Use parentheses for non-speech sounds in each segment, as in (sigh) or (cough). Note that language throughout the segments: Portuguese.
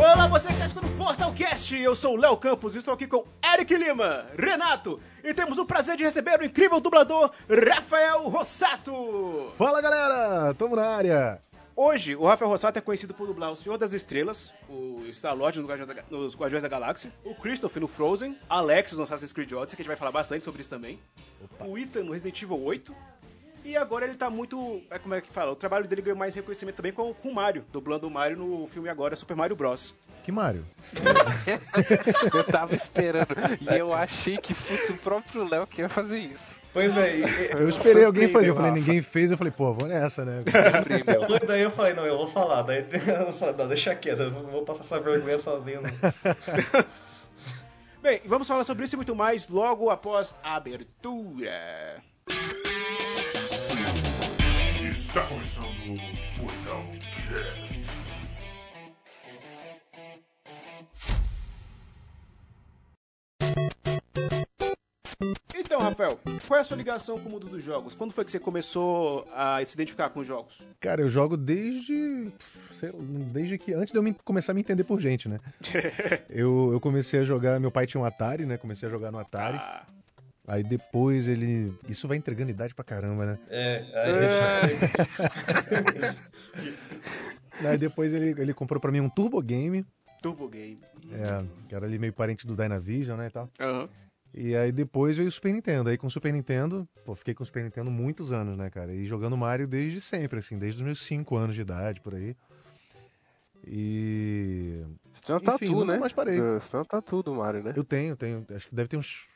Olá, você que está escutando o Portalcast. Eu sou o Léo Campos e estou aqui com Eric Lima, Renato e temos o prazer de receber o incrível dublador Rafael Rossato. Fala galera, tamo na área. Hoje, o Rafael Rossato é conhecido por dublar o Senhor das Estrelas, o Star-Lord nos Guardiões, da, nos Guardiões da Galáxia, o Christopher no Frozen, Alex no Assassin's Creed Odyssey, que a gente vai falar bastante sobre isso também, Opa. o Ethan no Resident Evil 8, e agora ele tá muito. É, como é que fala? O trabalho dele ganhou mais reconhecimento também com, com o Mario, dublando o Mario no filme agora Super Mario Bros. Que Mario? (laughs) eu tava esperando. E eu achei que fosse o próprio Léo que ia fazer isso. Pois é. Eu esperei alguém fazer. Eu falei, ninguém fez. Eu falei, pô, vou nessa, né? daí eu falei, não, eu vou falar. Daí (laughs) eu falei, não, deixa quieto, eu não vou passar essa vergonha sozinho. (laughs) Bem, vamos falar sobre isso e muito mais logo após a abertura. Está começando o Portal Cast. Então, Rafael, qual é a sua ligação com o mundo dos jogos? Quando foi que você começou a se identificar com os jogos? Cara, eu jogo desde. desde que. Antes de eu me, começar a me entender por gente, né? (laughs) eu, eu comecei a jogar. Meu pai tinha um Atari, né? Comecei a jogar no Atari. Ah. Aí depois ele. Isso vai entregando idade pra caramba, né? É, aí. É. (laughs) aí depois ele, ele comprou pra mim um Turbo Game. Turbo Game. É, que era ali meio parente do Dynavision, né? E tal. Uhum. E aí depois veio o Super Nintendo. Aí com o Super Nintendo, pô, fiquei com o Super Nintendo muitos anos, né, cara? E jogando Mario desde sempre, assim, desde os meus 5 anos de idade, por aí. E. Você tem uma tatu, né? mais parei. Você tem uma tatu do Mario, né? Eu tenho, tenho. Acho que deve ter uns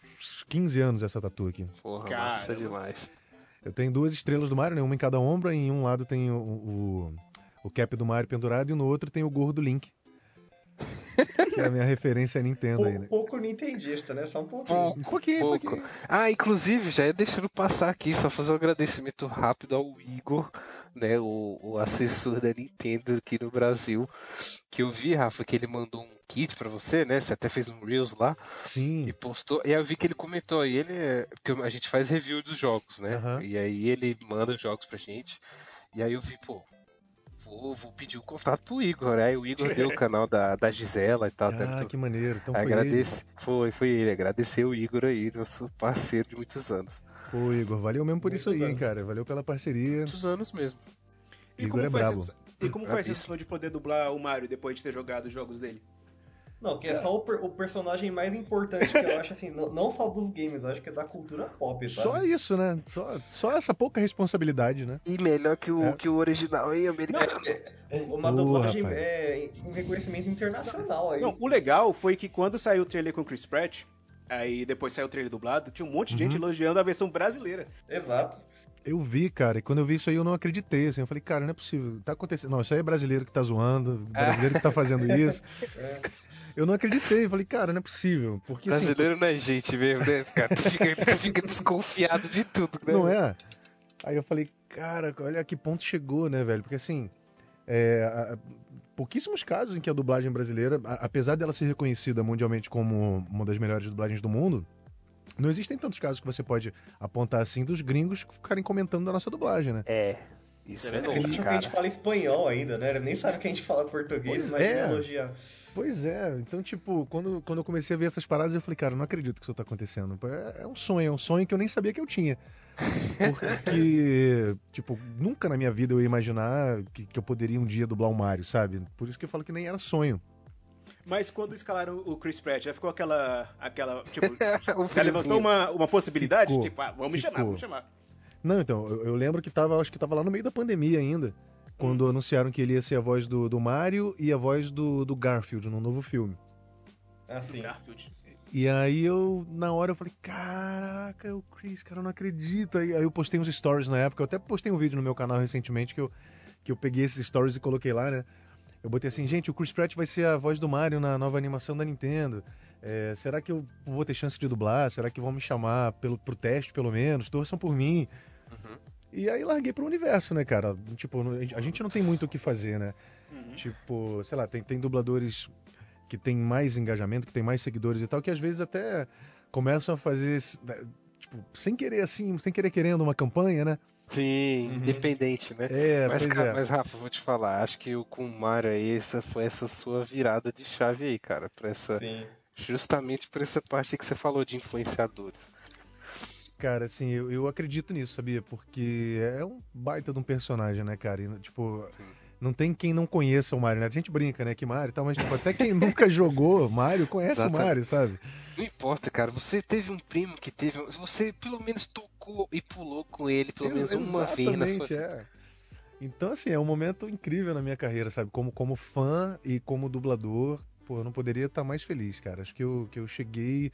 15 anos essa tatu aqui. Porra, Caramba. massa demais. Eu tenho duas estrelas do Mario, né? Uma em cada ombro, e em um lado tem o, o, o cap do Mario pendurado e no outro tem o gorro do Link. Que é a minha referência a Nintendo aí, né? Pouco nintendista, né? Só um pouquinho. Pouco, um pouquinho, pouco. pouquinho. Ah, inclusive, já ia deixando passar aqui, só fazer um agradecimento rápido ao Igor, né? O, o assessor da Nintendo aqui no Brasil. Que eu vi, Rafa, que ele mandou um kit para você, né? Você até fez um Reels lá. Sim. E postou. E aí eu vi que ele comentou. E ele. É, porque a gente faz review dos jogos, né? Uhum. E aí ele manda os jogos pra gente. E aí eu vi, pô, vou, vou pedir o um contato pro Igor. Aí o Igor deu o (laughs) canal da, da Gisela e tal. Ah, que maneiro. Então foi Agradece, ele. Foi, foi ele. Agradecer o Igor aí, nosso parceiro de muitos anos. Pô, Igor, valeu mesmo por muitos isso aí, anos. cara. Valeu pela parceria. Muitos anos mesmo. E Igor é brabo. Essa, e como foi a sensação de poder dublar o Mario depois de ter jogado os jogos dele? Não, que é só o, per o, personagem mais importante que eu (laughs) acho, assim, não, não, só dos games, acho que é da cultura pop, sabe? Só isso, né? Só, só essa pouca responsabilidade, né? E melhor que o, é. que o original aí, americano. Não, é, uma dublagem é um reconhecimento internacional aí. Não, o legal foi que quando saiu o trailer com o Chris Pratt, aí depois saiu o trailer dublado, tinha um monte de uhum. gente elogiando a versão brasileira. Exato. Eu vi, cara, e quando eu vi isso aí eu não acreditei, assim, eu falei, cara, não é possível, tá acontecendo, não, isso aí é brasileiro que tá zoando, brasileiro que tá fazendo (laughs) isso. É. Eu não acreditei, falei, cara, não é possível. Porque, assim, Brasileiro assim, não é gente mesmo, né, cara? Tu fica, tu (laughs) fica desconfiado de tudo, né? Não é? Aí eu falei, cara, olha a que ponto chegou, né, velho? Porque assim, é, pouquíssimos casos em que a dublagem brasileira, apesar dela ser reconhecida mundialmente como uma das melhores dublagens do mundo, não existem tantos casos que você pode apontar assim dos gringos ficarem comentando da nossa dublagem, né? É. Isso é, é novo, cara. que a gente fala espanhol ainda, né? Nem sabe que a gente fala português, pois mas é. Pois é, então, tipo, quando, quando eu comecei a ver essas paradas, eu falei, cara, não acredito que isso tá acontecendo. É, é um sonho, é um sonho que eu nem sabia que eu tinha. Porque, (laughs) tipo, nunca na minha vida eu ia imaginar que, que eu poderia um dia dublar o Mario, sabe? Por isso que eu falo que nem era sonho. Mas quando escalaram o Chris Pratt, já ficou aquela. aquela tipo, (laughs) já levantou uma, uma possibilidade? Ficou, tipo, ah, vamos ficou. chamar, vamos chamar. Não, então, eu, eu, lembro que tava, acho que tava lá no meio da pandemia ainda, quando hum. anunciaram que ele ia ser a voz do, do Mario e a voz do, do Garfield no novo filme. Ah, sim. Garfield. E aí eu, na hora, eu falei, caraca, o Chris, cara, eu não acredito. Aí, aí eu postei uns stories na época, eu até postei um vídeo no meu canal recentemente que eu, que eu peguei esses stories e coloquei lá, né? Eu botei assim, gente, o Chris Pratt vai ser a voz do Mario na nova animação da Nintendo. É, será que eu vou ter chance de dublar? Será que vão me chamar pelo, pro teste, pelo menos? Torçam por mim. E aí larguei pro universo, né, cara? Tipo, a gente não tem muito o que fazer, né? Uhum. Tipo, sei lá, tem, tem dubladores que tem mais engajamento, que tem mais seguidores e tal, que às vezes até começam a fazer, né, tipo, sem querer assim, sem querer querendo uma campanha, né? Sim, uhum. independente, né? É, mas, cara, é. mas, Rafa, vou te falar, acho que o Mario aí, essa foi essa sua virada de chave aí, cara, pra essa. Sim. Justamente por essa parte que você falou de influenciadores. Cara, assim, eu, eu acredito nisso, sabia? Porque é um baita de um personagem, né, cara? E, tipo, Sim. não tem quem não conheça o Mario, né? A gente brinca, né, que Mario e tal, mas tipo, até quem nunca (laughs) jogou Mario conhece o Mario, sabe? Não importa, cara. Você teve um primo que teve. Você pelo menos tocou e pulou com ele pelo menos uma vez na sua vida. É. Então, assim, é um momento incrível na minha carreira, sabe? Como, como fã e como dublador, pô, eu não poderia estar mais feliz, cara. Acho que eu, que eu cheguei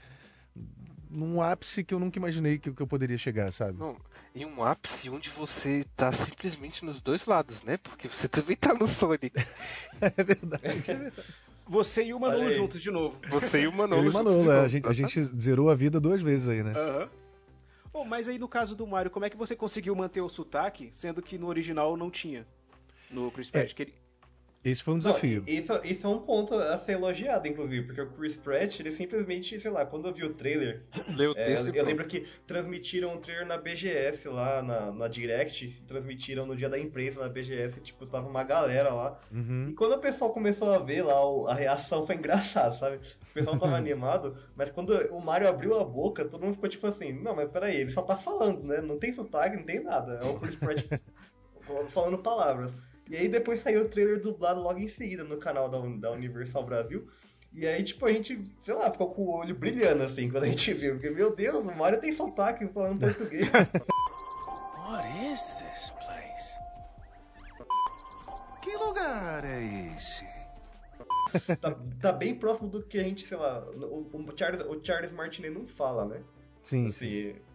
num ápice que eu nunca imaginei que, que eu poderia chegar, sabe? Não, em um ápice onde você tá simplesmente nos dois lados, né? Porque você também tá no Sonic. (laughs) é verdade, é verdade. Você e o Manolo juntos de novo. Você e o Manolo, eu e o Manolo é, a, gente, a gente zerou a vida duas vezes aí, né? Aham. Uhum. Oh, mas aí no caso do Mario, como é que você conseguiu manter o sotaque, sendo que no original não tinha? No Chris Pratt, é. que ele, esse foi um desafio. Não, isso, isso, é um ponto a ser elogiado, inclusive, porque o Chris Pratt, ele simplesmente, sei lá, quando eu vi o trailer. (coughs) Leu o é, texto. eu, lembro que transmitiram um trailer na BGS lá, na, na Direct, transmitiram no dia da imprensa na BGS, tipo, tava uma galera lá. Uhum. E quando o pessoal começou a ver lá, a reação foi engraçada, sabe? O pessoal tava (laughs) animado, mas quando o Mario abriu a boca, todo mundo ficou tipo assim: não, mas peraí, ele só tá falando, né? Não tem sotaque, não tem nada. É o Chris Pratt (laughs) falando palavras. E aí depois saiu o trailer dublado logo em seguida no canal da, da Universal Brasil. E aí, tipo, a gente, sei lá, ficou com o olho brilhando assim quando a gente viu. Porque, meu Deus, o Mario tem sotaque falando (laughs) português. What is this place? Que lugar é esse? tá, tá, bem próximo do que a gente, sei lá, o, o Charles, o Charles Martinet não fala, né? Sim. Assim, sim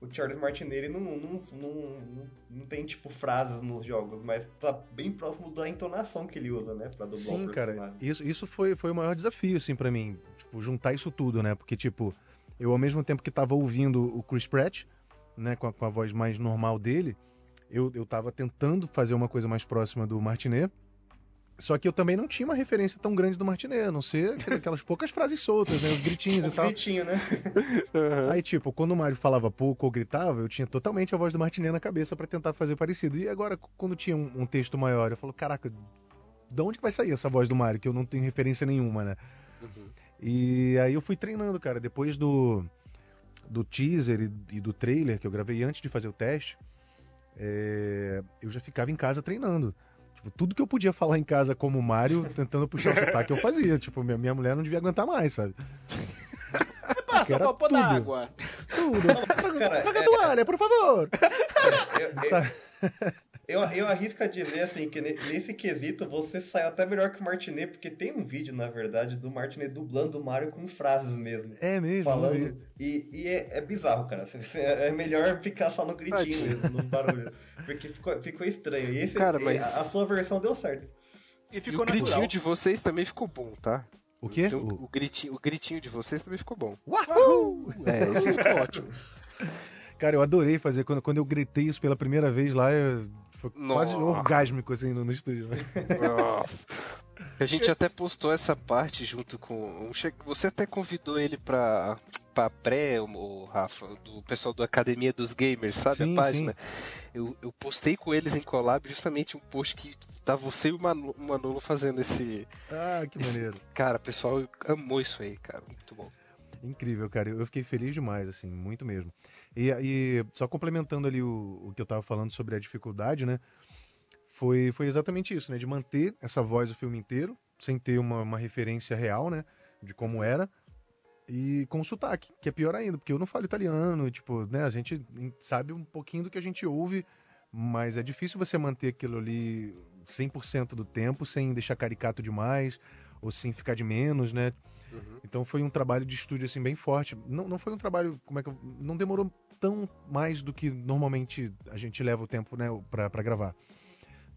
o Charles Martinelli não, não, não, não, tem, tipo, frases nos jogos, mas tá bem próximo da entonação que ele usa, né? Pra dublar Sim, cara, isso, isso foi, foi o maior desafio, assim, para mim. Tipo, juntar isso tudo, né? Porque, tipo, eu ao mesmo tempo que tava ouvindo o Chris Pratt, né, com a, com a voz mais normal dele, eu, eu tava tentando fazer uma coisa mais próxima do Martinet, só que eu também não tinha uma referência tão grande do Martinet, a não ser aquelas poucas frases soltas, né? Os gritinhos Os e tal. gritinhos, né? Uhum. Aí, tipo, quando o Mário falava pouco ou gritava, eu tinha totalmente a voz do Martinet na cabeça para tentar fazer parecido. E agora, quando tinha um, um, texto maior, eu falo, caraca, de onde que vai sair essa voz do Mário, que eu não tenho referência nenhuma, né? Uhum. E aí eu fui treinando, cara. Depois do, do teaser e, e do trailer que eu gravei antes de fazer o teste, é, eu já ficava em casa treinando. Tipo, tudo que eu podia falar em casa como Mario, tentando puxar o sotaque, eu fazia. Tipo, minha, minha mulher não devia aguentar mais, sabe? Passa um copo d'água. Tudo. É, toalha, por favor. É, eu, eu, eu, eu arrisco a dizer assim que nesse quesito você sai até melhor que o Martinet, porque tem um vídeo, na verdade, do Martinet dublando o Mario com frases mesmo. É mesmo. Falando. E, e é, é, bizarro, cara. É melhor ficar só no gritinho mesmo, nos barulhos. Porque ficou, ficou estranho. E esse, cara, mas... a, a sua versão deu certo. E, ficou e o gritinho de vocês também ficou bom, tá? O quê? Então, o... O, gritinho, o gritinho de vocês também ficou bom. Uhul! É, esse ficou ótimo. (laughs) Cara, eu adorei fazer. Quando, quando eu gritei isso pela primeira vez lá, eu foi Nossa. quase orgásmico assim no, no estúdio. Nossa. A gente até postou essa parte junto com. Você até convidou ele pra, pra pré, o Rafa, do pessoal da Academia dos Gamers, sabe sim, a página? Eu, eu postei com eles em collab justamente um post que tá você e o Manolo fazendo esse. Ah, que maneiro. Esse... Cara, o pessoal amou isso aí, cara. Muito bom. Incrível, cara. Eu fiquei feliz demais, assim, muito mesmo. E, e só complementando ali o, o que eu estava falando sobre a dificuldade, né? Foi, foi exatamente isso, né? De manter essa voz o filme inteiro, sem ter uma, uma referência real, né? De como era. E com sotaque, que é pior ainda, porque eu não falo italiano, tipo, né? A gente sabe um pouquinho do que a gente ouve, mas é difícil você manter aquilo ali 100% do tempo, sem deixar caricato demais, ou sem ficar de menos, né? Uhum. Então foi um trabalho de estúdio assim bem forte. Não, não foi um trabalho, como é que eu, não demorou tão mais do que normalmente a gente leva o tempo, né, para gravar.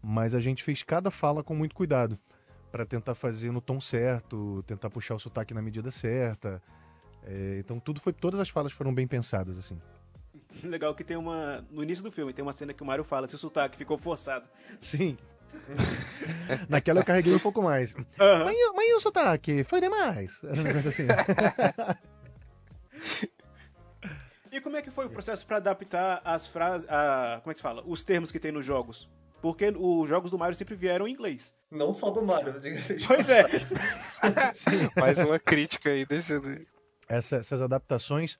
Mas a gente fez cada fala com muito cuidado para tentar fazer no tom certo, tentar puxar o sotaque na medida certa. É, então tudo foi, todas as falas foram bem pensadas assim. (laughs) Legal que tem uma no início do filme tem uma cena que o Mario fala se o sotaque ficou forçado. Sim. (laughs) Naquela eu carreguei um pouco mais. Uhum. Mas, mas e o sotaque? Foi demais. Era um negócio assim. (laughs) E como é que foi o processo para adaptar as frases, a, como é que se fala? Os termos que tem nos jogos? Porque os jogos do Mario sempre vieram em inglês. Não só do Mario, diga Pois é. (laughs) Mais uma crítica aí, deixa eu... Essa, essas adaptações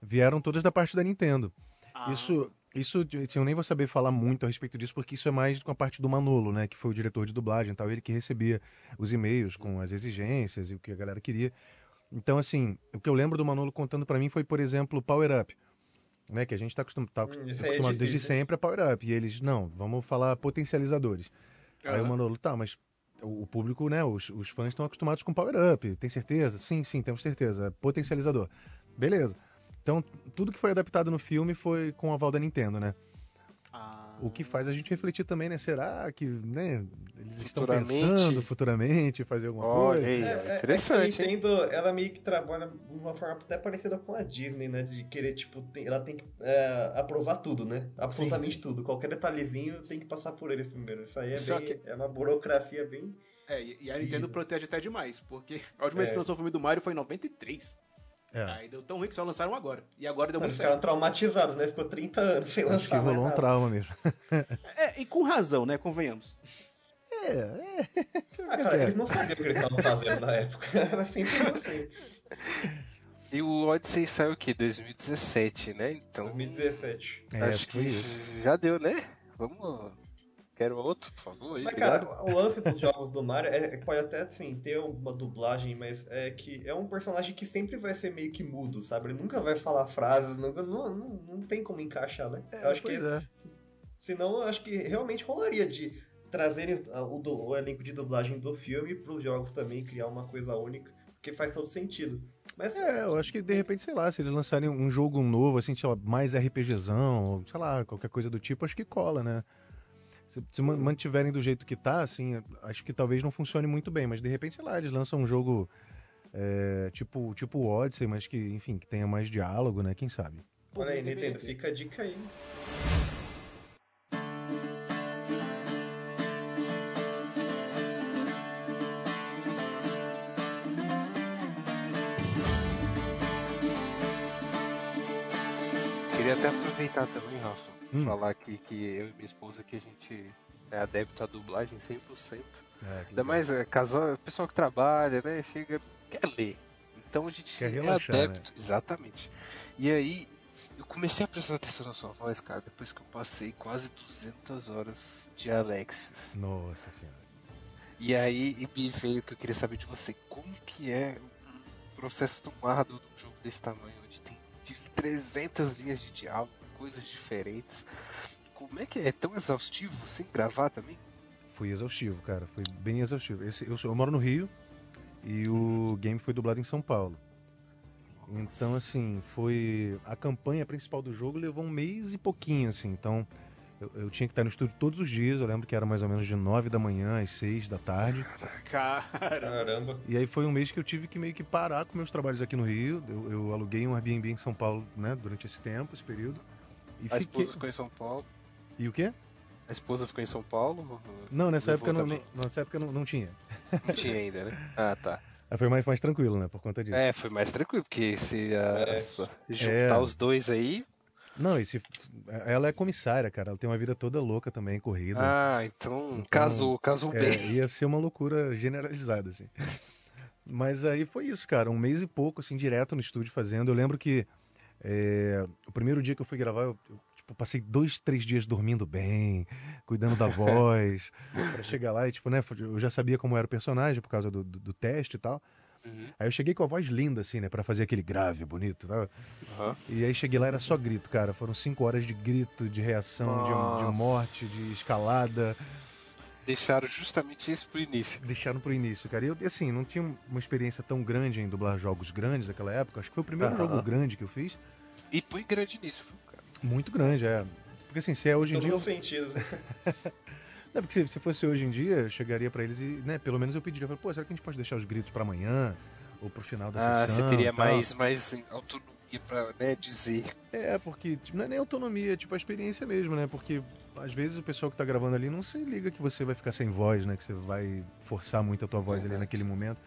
vieram todas da parte da Nintendo. Ah. Isso, isso assim, eu nem vou saber falar muito a respeito disso, porque isso é mais com a parte do Manolo, né? Que foi o diretor de dublagem e tal. Ele que recebia os e-mails com as exigências e o que a galera queria. Então, assim, o que eu lembro do Manolo contando para mim foi, por exemplo, Power Up né? Que a gente está acostum tá hum, é acostumado é desde sempre a Power Up. E eles, não, vamos falar potencializadores. Uhum. Aí o Manolo, tá, mas o, público, né? Os, os fãs estão acostumados com Power Up, tem certeza? Sim, sim, temos certeza. É potencializador. Beleza. Então, tudo que foi adaptado no filme foi com a aval da Nintendo, né? Ah, o que faz a gente refletir também, né? Será que né, eles estão pensando futuramente fazer alguma oh, coisa? É, é, interessante. É a Nintendo, ela meio que trabalha de uma forma até parecida com a Disney, né? De querer, tipo, tem, ela tem que é, aprovar tudo, né? Absolutamente Sim. tudo. Qualquer detalhezinho tem que passar por eles primeiro. Isso aí é, bem, que... é uma burocracia bem. É, e a Nintendo protege até demais, porque a última vez que é. lançou o filme do Mario foi em 93. É. Aí deu tão ruim que só lançaram agora. E agora deu muito certo. Eles ficaram traumatizados, né? Ficou 30 anos sem lançar. Acho que rolou um trauma mesmo. (laughs) é, e com razão, né? Convenhamos. É, é. (laughs) Ah, cara, eles não sabiam o que eles estavam fazendo na época. (laughs) Era sempre assim. E o Odyssey saiu o quê? 2017, né? Então. 2017. É, acho que já deu, né? Vamos Quero outro, por favor. Aí, mas, cara, o lance dos jogos do Mario é, pode até, assim, ter uma dublagem, mas é que é um personagem que sempre vai ser meio que mudo, sabe? Ele nunca vai falar frases, nunca, não, não, não tem como encaixar, né? É, eu acho que. É. Senão, eu acho que realmente rolaria de trazerem o, o elenco de dublagem do filme para os jogos também, criar uma coisa única, porque faz todo sentido. Mas, é, eu acho que de repente, sei lá, se eles lançarem um jogo novo, assim, sei lá, mais RPGzão, sei lá, qualquer coisa do tipo, acho que cola, né? Se, se mantiverem do jeito que tá, assim, acho que talvez não funcione muito bem, mas de repente, sei lá, eles lançam um jogo é, tipo, tipo Odyssey, mas que, enfim, que tenha mais diálogo, né? Quem sabe? Olha aí, Nintendo, fica a dica aí. Queria até aproveitar também, Rafa, hum. falar aqui que eu e minha esposa que a gente é adepto à dublagem 100%. É, Ainda mais é, casal, pessoal que trabalha, né? Chega, quer ler. Então a gente quer é relaxar, adepto. Né? Exatamente. E aí, eu comecei a prestar atenção na sua voz, cara, depois que eu passei quase 200 horas de Alexis. Nossa senhora. E aí me veio que eu queria saber de você, como que é um processo tão árduo de um jogo desse tamanho, onde tem 300 linhas de diálogo, coisas diferentes. Como é que é? é tão exaustivo assim gravar também? Foi exaustivo, cara. Foi bem exaustivo. Esse, eu, eu moro no Rio e o game foi dublado em São Paulo. Então, assim, foi. A campanha principal do jogo levou um mês e pouquinho, assim. Então, eu, eu, tinha que estar no estúdio todos os dias. Eu lembro que era mais ou menos de 9 da manhã às 6 da tarde. (laughs) Caramba! E aí foi um mês que eu tive que meio que parar com meus trabalhos aqui no Rio. Eu, eu aluguei um Airbnb em São Paulo, né, durante esse tempo, esse período. E a fiquei... esposa ficou em São Paulo. E o quê? A esposa ficou em São Paulo? Não, nessa época não, não, nessa época não, não tinha. Não tinha ainda, né? (laughs) Ah, tá. Foi mais, mais tranquilo, né? Por conta disso. É, foi mais tranquilo, porque se uh, é. juntar é. os dois aí. Não, e se, ela é comissária, cara. Ela tem uma vida toda louca também, corrida. Ah, então, então casou, casou é, bem. (laughs) Ia ser uma loucura generalizada, assim. Mas aí foi isso, cara. Um mês e pouco, assim, direto no estúdio fazendo. Eu lembro que é, o primeiro dia que eu fui gravar, eu, eu tipo, passei dois, três dias dormindo bem, cuidando da (laughs) voz, para chegar lá e, tipo, né, eu já sabia como era o personagem por causa do, do, do teste e tal. Uhum. Aí eu cheguei com a voz linda, assim, né? Pra fazer aquele grave bonito tal. Uhum. E aí cheguei lá, era só grito, cara. Foram cinco horas de grito, de reação, de, de, morte, de escalada. Deixaram justamente isso pro início. Deixaram pro início, cara. E eu, assim, não tinha uma experiência tão grande em dublar jogos grandes naquela época. Acho que foi o primeiro uhum. jogo grande que eu fiz. E foi grande nisso, cara. Muito grande, é. Porque assim, se é hoje em Todo dia. sentido. (laughs) Não, porque se, se, fosse hoje em dia, eu chegaria para eles e, né, pelo menos eu pediria, pô, será que a gente pode deixar os gritos para amanhã? Ou pro final da ah, sessão? Ah, você teria mais, mais autonomia pra né, dizer. É, porque tipo, não é nem autonomia, é tipo a experiência mesmo, né? Porque às vezes o pessoal que tá gravando ali não se liga que você vai ficar sem voz, né? Que você vai forçar muito a tua voz ali naquele momento.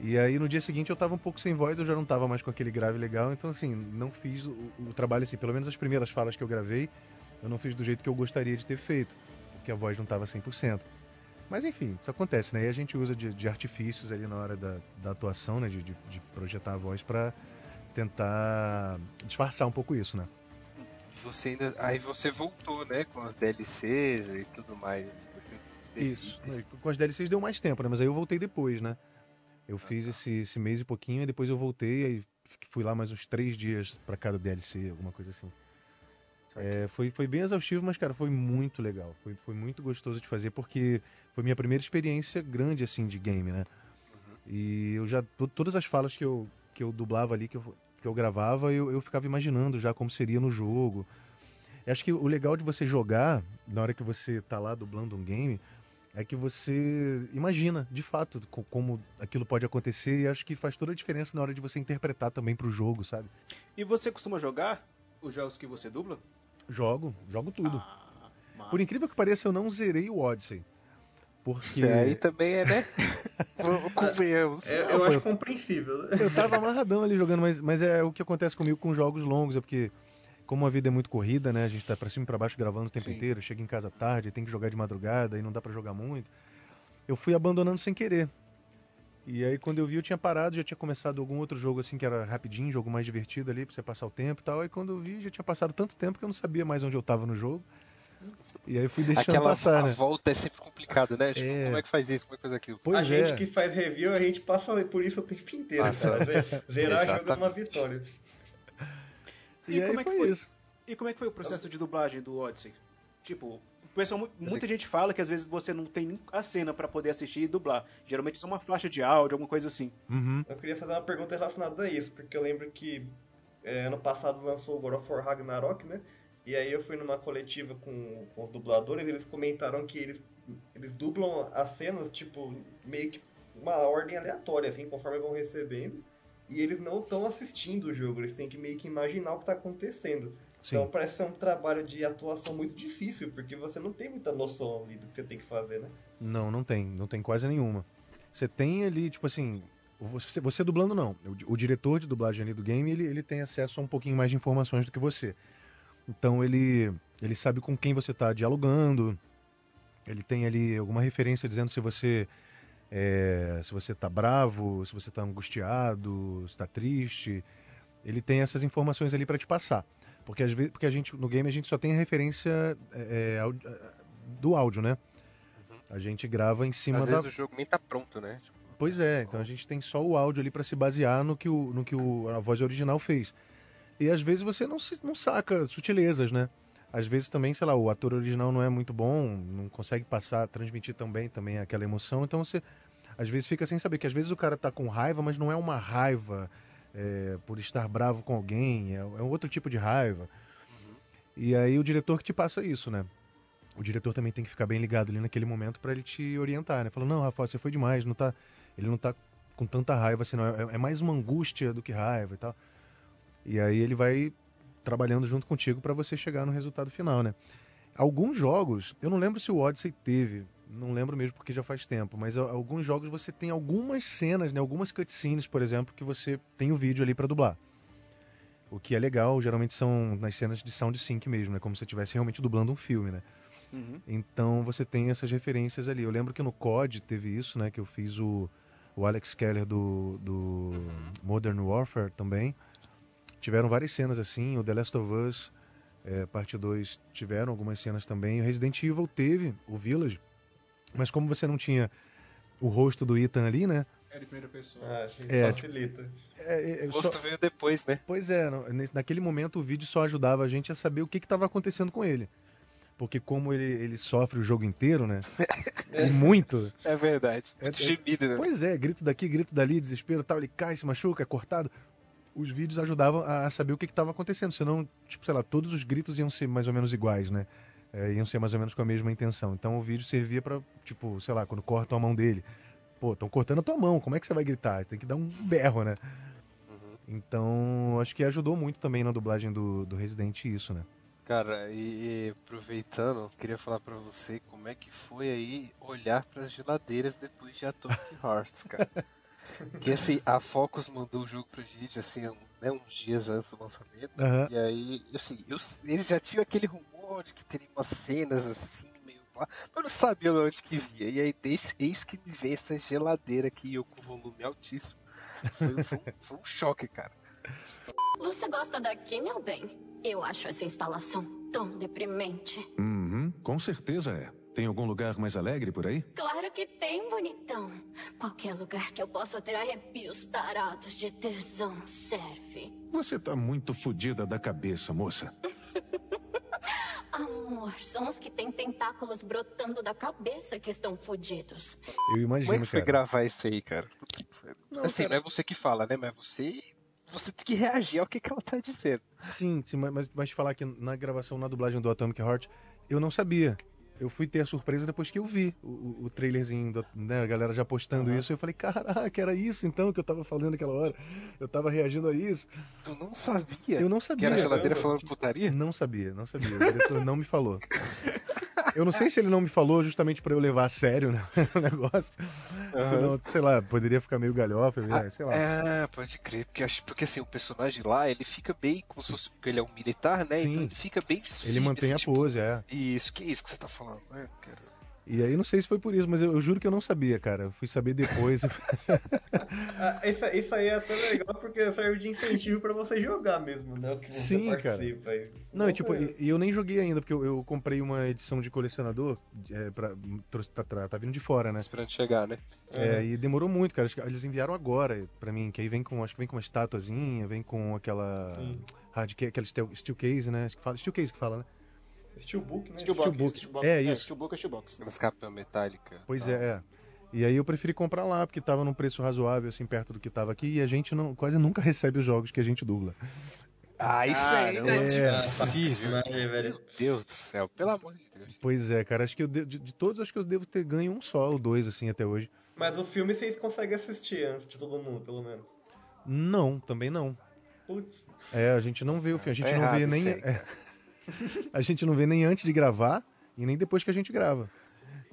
E aí no dia seguinte eu tava um pouco sem voz, eu já não tava mais com aquele grave legal, então assim, não fiz o, o, trabalho assim, pelo menos as primeiras falas que eu gravei, eu não fiz do jeito que eu gostaria de ter feito, porque a voz não tava 100%. Mas enfim, isso acontece, né? E a gente usa de, de artifícios ali na hora da, da atuação, né? De, de, de projetar a voz para tentar disfarçar um pouco isso, né? Você ainda, aí você voltou, né? Com as DLCs e tudo mais. Isso. Com as DLCs deu mais tempo, né? Mas aí eu voltei depois, né? Eu fiz esse, esse mês e pouquinho, e depois eu voltei, aí fui lá mais uns três dias para cada DLC, alguma coisa assim. É, foi, foi bem exaustivo, mas, cara, foi muito legal. Foi, foi muito gostoso de fazer, porque foi minha primeira experiência grande, assim, de game, né? Uhum. E eu já... Todas as falas que eu, que eu dublava ali, que eu, que eu gravava, eu, eu ficava imaginando já como seria no jogo. Eu acho que o legal de você jogar, na hora que você tá lá dublando um game, é que você imagina, de fato, como aquilo pode acontecer e acho que faz toda a diferença na hora de você interpretar também pro jogo, sabe? E você costuma jogar os jogos que você dubla? Jogo, jogo tudo. Ah, Por incrível que pareça, eu não zerei o Odyssey. Porque. É, aí também é, né? (laughs) Convenhamos. É, eu acho compreensível. Né? Eu tava amarradão ali jogando, mas, mas é o que acontece comigo com jogos longos, é porque como a vida é muito corrida, né? A gente tá pra cima e pra baixo gravando o tempo Sim. inteiro, chega em casa tarde, tem que jogar de madrugada e não dá para jogar muito. Eu fui abandonando sem querer. E aí quando eu vi eu tinha parado, já tinha começado algum outro jogo assim que era rapidinho, jogo mais divertido ali pra você passar o tempo e tal. Aí quando eu vi já tinha passado tanto tempo que eu não sabia mais onde eu tava no jogo. E aí fui deixando Aquela passar, né? volta é sempre complicado, né? Tipo, é... Como é que faz isso? Como é que faz aquilo? Pois a é. gente que faz review, a gente passa por isso o tempo inteiro, Nossa, cara. Zerar jogo é uma vitória. E, e como é que foi isso? E como é que foi o processo de dublagem do Odyssey? Tipo, pessoal, muita gente fala que às vezes você não tem a cena para poder assistir e dublar. Geralmente é só uma faixa de áudio, alguma coisa assim. Uhum. Eu queria fazer uma pergunta relacionada a isso, porque eu lembro que é, ano passado lançou o God of War Ragnarok, né? E aí eu fui numa coletiva com, com os dubladores e eles comentaram que eles, eles dublam as cenas, tipo, meio que uma ordem aleatória, assim, conforme vão recebendo. E eles não estão assistindo o jogo, eles têm que meio que imaginar o que está acontecendo. Sim. Então parece ser um trabalho de atuação muito difícil, porque você não tem muita noção ali do que você tem que fazer, né? Não, não tem, não tem quase nenhuma. Você tem ali, tipo assim, você, você dublando não. O, o, diretor de dublagem ali do game, ele, ele tem acesso a um pouquinho mais de informações do que você. Então ele, ele sabe com quem você está dialogando, ele tem ali alguma referência dizendo se você é, se você está bravo, se você está angustiado, se está triste. Ele tem essas informações ali para te passar. Porque, às vezes, porque a gente, no game a gente só tem a referência é, é, é do áudio, né? Uhum. A gente grava em cima às da. Às vezes o jogo nem tá pronto, né? Tipo, pois é, então a gente tem só o áudio ali para se basear no que, o, no que o, a voz original fez. E às vezes você não, se, não saca sutilezas, né? Às vezes também, sei lá, o ator original não é muito bom, não consegue passar, transmitir também, também aquela emoção, então você às vezes fica sem saber que às vezes o cara tá com raiva, mas não é uma raiva é, por estar bravo com alguém, é, é um outro tipo de raiva. E aí o diretor que te passa isso, né? O diretor também tem que ficar bem ligado ali naquele momento para ele te orientar, né? Falando, não, Rafa, você foi demais, não tá, ele não tá com tanta raiva assim, não. É, é mais uma angústia do que raiva e tal. E aí ele vai trabalhando junto contigo para você chegar no resultado final, né? Alguns jogos, eu não lembro se o Odyssey teve, não lembro mesmo porque já faz tempo, mas alguns jogos você tem algumas cenas, né, algumas cutscenes, por exemplo, que você tem o vídeo ali para dublar. O que é legal, geralmente são nas cenas de sound sync mesmo, né, como se estivesse realmente dublando um filme, né? Uhum. Então você tem essas referências ali. Eu lembro que no COD teve isso, né, que eu fiz o, o Alex Keller do, do Modern Warfare também. Tiveram várias cenas assim, o The Last of Us é, parte 2 tiveram algumas cenas também. O Resident Evil teve, o Village, mas como você não tinha o rosto do Ethan ali, né? É de primeira pessoa. Ah, é, facilita. É, é, é, o rosto só... veio depois, né? Pois é, naquele momento o vídeo só ajudava a gente a saber o que estava acontecendo com ele. Porque como ele, ele sofre o jogo inteiro, né? (laughs) e muito. É verdade. É, muito é, gemido, né? Pois é, grito daqui, grito dali, desespero tal. Ele cai, se machuca, é cortado. Os vídeos ajudavam a saber o que estava acontecendo. Senão, tipo, sei lá, todos os gritos iam ser mais ou menos iguais, né? É, iam ser mais ou menos com a mesma intenção. Então o vídeo servia para, tipo, sei lá, quando cortam a mão dele. Pô, estão cortando a tua mão, como é que você vai gritar? Tem que dar um berro, né? Uhum. Então, acho que ajudou muito também na dublagem do, do Resident isso, né? Cara, e, e aproveitando, queria falar para você como é que foi aí olhar para as geladeiras depois de Atomic (laughs) Hearts, cara. Que assim, a Focus mandou o jogo pra gente, assim, né, uns dias antes do lançamento. Uhum. E aí, assim, eu, eles já tinham aquele rumor de que teria umas cenas assim, meio lá, mas não sabia de onde que via. E aí, desde, eis que me vem essa geladeira aqui, eu com volume altíssimo. Foi, foi, um, foi um choque, cara. Você gosta daqui, meu bem? Eu acho essa instalação tão deprimente. Uhum, com certeza é. Tem algum lugar mais alegre por aí? Claro que tem, bonitão. Qualquer lugar que eu possa ter arrepios tarados de tesão serve. Você tá muito fodida da cabeça, moça. (laughs) Amor, são os que têm tentáculos brotando da cabeça que estão fodidos. Eu imagino, Como é que foi cara. gravar isso aí, cara? Não, assim, cara... não é você que fala, né? Mas você você tem que reagir ao que, que ela tá dizendo. Sim, sim mas, mas falar que na gravação, na dublagem do Atomic Heart, eu não sabia. Eu fui ter a surpresa depois que eu vi o, o trailerzinho, né, a galera já postando uhum. isso. Eu falei, caraca, era isso então que eu tava fazendo naquela hora. Eu tava reagindo a isso. Tu não sabia? Eu não sabia. Que era a geladeira falando putaria? Não sabia, não sabia. O diretor não me falou. (laughs) Eu não sei se ele não me falou justamente para eu levar a sério né, (laughs) o negócio. Uhum. Senão, sei lá, poderia ficar meio galhofa, ah, sei lá. É, pode crer. Porque, porque assim, o personagem lá, ele fica bem, como se fosse, porque ele é um militar, né? Sim. Então ele fica bem Ele mantém assim, a pose, é. Isso, que isso que você tá falando, né, cara? E aí não sei se foi por isso, mas eu, eu juro que eu não sabia, cara. Eu fui saber depois. (laughs) ah, isso, isso, aí é até legal porque serve de incentivo para você jogar mesmo, né? O que você Sim, participa. Cara. Aí. Não, não, e, tipo, e, eu nem joguei ainda, porque eu, eu comprei uma edição de colecionador, é, pra, tá, tá, tá vindo de fora, né? Esperando chegar, né? É, e demorou muito, cara. Eles enviaram agora pra mim, que aí vem com, acho que vem com uma estatuazinha, vem com aquela. Sim. Hard, aquela steel, steel case, né? Acho que fala, steel case que fala, né? Steelbook, né? Steelbook. Steelbook. Steelbook. É, É, isso. Steelbook é Steelbox. Nas capas metálicas. Pois é, é. E aí eu preferi comprar lá, porque tava num preço razoável, assim, perto do que tava aqui, e a gente não, quase nunca recebe os jogos que a gente dubla. Ah, isso aí Caramba. é É. Sacanagem, velho. Meu Deus do céu, pelo amor de Deus. Pois é, cara, acho que eu de, de, de todos, acho que eu devo ter ganho um só, ou dois, assim, até hoje. Mas o filme vocês conseguem assistir antes de todo mundo, pelo menos. Não, também não. Putz. É, a gente não vê o filme, a gente É não vê nem. aí, é. A gente não vê nem antes de gravar e nem depois que a gente grava.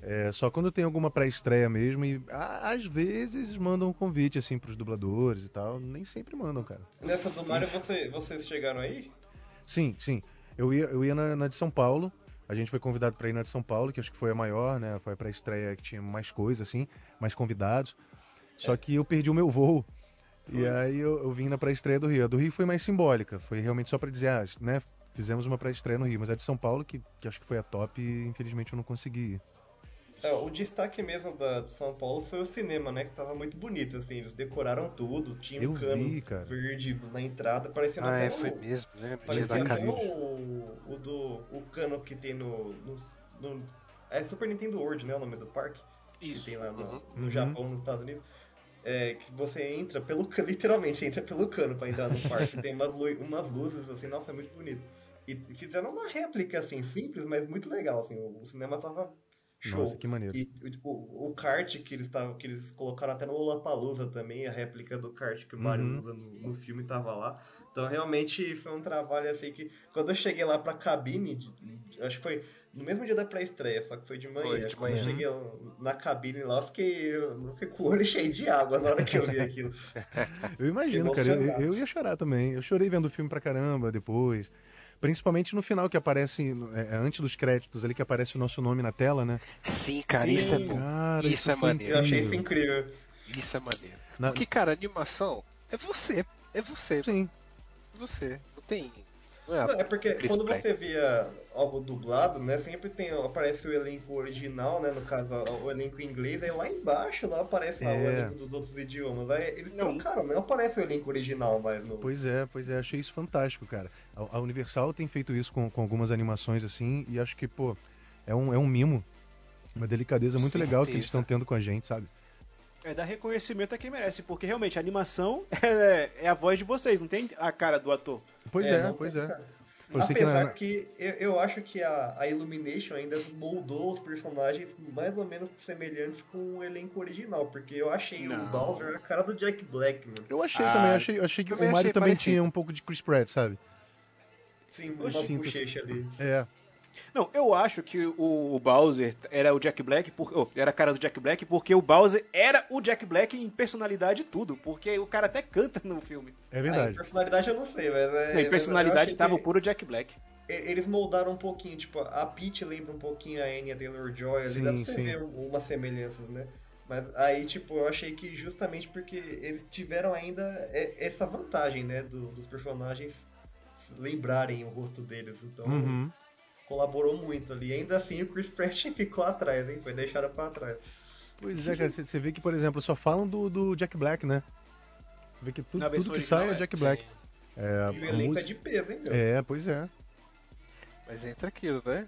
É, só quando tem alguma pré-estreia mesmo e a- às vezes mandam um convite assim pros dubladores e tal, nem sempre mandam, cara. Nessa do Mario, você, vocês chegaram aí? Sim, sim. Eu ia, eu ia na, na de São Paulo. A gente foi convidado para ir na de São Paulo, que acho que foi a maior, né? Foi a pré-estreia que tinha mais coisa, assim, mais convidados. Só que eu perdi o meu voo. E Putz. aí eu, eu vim na pré-estreia do Rio. A do Rio foi mais simbólica. Foi realmente só para dizer, ah, né? Fizemos uma pré-estreia no Rio. Mas a de São Paulo, que, que acho que foi a top, infelizmente eu não consegui ir. É, o destaque mesmo da, de São Paulo foi o cinema, né? Que tava muito bonito, assim. Eles decoraram tudo, tinha Eu um cano vi, verde na entrada, parecendo Ah, até é, o- foi mesmo, né? Parecia até cadeira. o, o do o cano que tem no, no, no- É Super Nintendo World, né? O nome do parque. Isso. Que tem lá no, Uhum. no Uhum. Japão, nos Estados Unidos. É, que você entra pelo (laughs) cano, literalmente, entra pelo cano pra entrar no parque. (laughs) tem umas, lu- umas luzes, assim, nossa, é muito bonito. E fizeram uma réplica, assim, simples, mas muito legal, assim. O, o cinema tava show. Nossa, que maneiro. E tipo, o kart que eles, tavam, que eles colocaram até no Lollapalooza também, a réplica do kart que o Mario Uhum. usa no, no filme tava lá. Então realmente foi um trabalho assim que quando eu cheguei lá pra cabine, de- de- acho que foi no mesmo dia da pré-estreia, só que foi de manhã. Foi de Quando eu manhã. cheguei na cabine lá, eu fiquei, eu fiquei com o olho cheio de água na hora que eu vi aquilo. (laughs) Eu imagino, cara. Eu, eu ia chorar também. Eu chorei vendo o filme pra caramba depois. Principalmente no final, que aparece, é, antes dos créditos ali, que aparece o nosso nome na tela, né? Sim, cara, Sim. isso é bom. Cara, Isso é foi maneiro. Eu achei isso incrível. Isso é maneiro. Na- Porque, cara, animação é você. É você. Sim. É você. Não tem. Não é, Não, é porque Chris quando Pratt. você via algo dublado, né, sempre tem, aparece o elenco original, né, no caso o elenco em inglês, aí lá embaixo lá aparece lá, o É. elenco dos outros idiomas. Aí eles Não. trocaram, não aparece o elenco original mais no. Pois é, pois é, achei isso fantástico, cara. A, a Universal tem feito isso com, com algumas animações assim, e acho que, pô, é um, é um mimo. Uma delicadeza muito legal que eles estão tendo com a gente, sabe? É dar reconhecimento a quem merece, porque realmente a animação (laughs) é, é a voz de vocês, não tem a cara do ator. Pois é, não pois é. sei que Apesar na- que eu, eu acho que a, a Illumination ainda moldou os personagens mais ou menos semelhantes com o elenco original, porque eu achei Não. o Bowser a cara do Jack Black, mano. Eu achei Ah, também, eu achei, eu achei que o Mario também parecido. tinha um pouco de Chris Pratt, sabe? Sim, uma sinto- bochecha ali. É. Não, eu acho que o, Bowser era o Jack Black, por, oh, era a cara do Jack Black, porque o Bowser era o Jack Black em personalidade e tudo, porque o cara até canta no filme. É verdade. Ah, em personalidade eu não sei, mas... É, não, em personalidade estava que... o puro Jack Black. Eles moldaram um pouquinho, tipo, a Peach lembra um pouquinho a Anya Taylor-Joy, ali sim, dá pra você sim. ver umas semelhanças, né? Mas aí, tipo, eu achei que justamente porque eles tiveram ainda essa vantagem, né, do, dos personagens lembrarem o rosto deles. Então, uhum. Colaborou muito ali. Ainda assim, o Chris Pratt (laughs) ficou atrás, hein? Foi deixado pra trás. Pois é, cara, você vê que, por exemplo, só falam do, do Jack Black, né? Você vê que tudo, tudo que sai é, é Jack Black. É, e o elenco música... é de peso, hein, meu? É, pois é. Mas entra aquilo, né?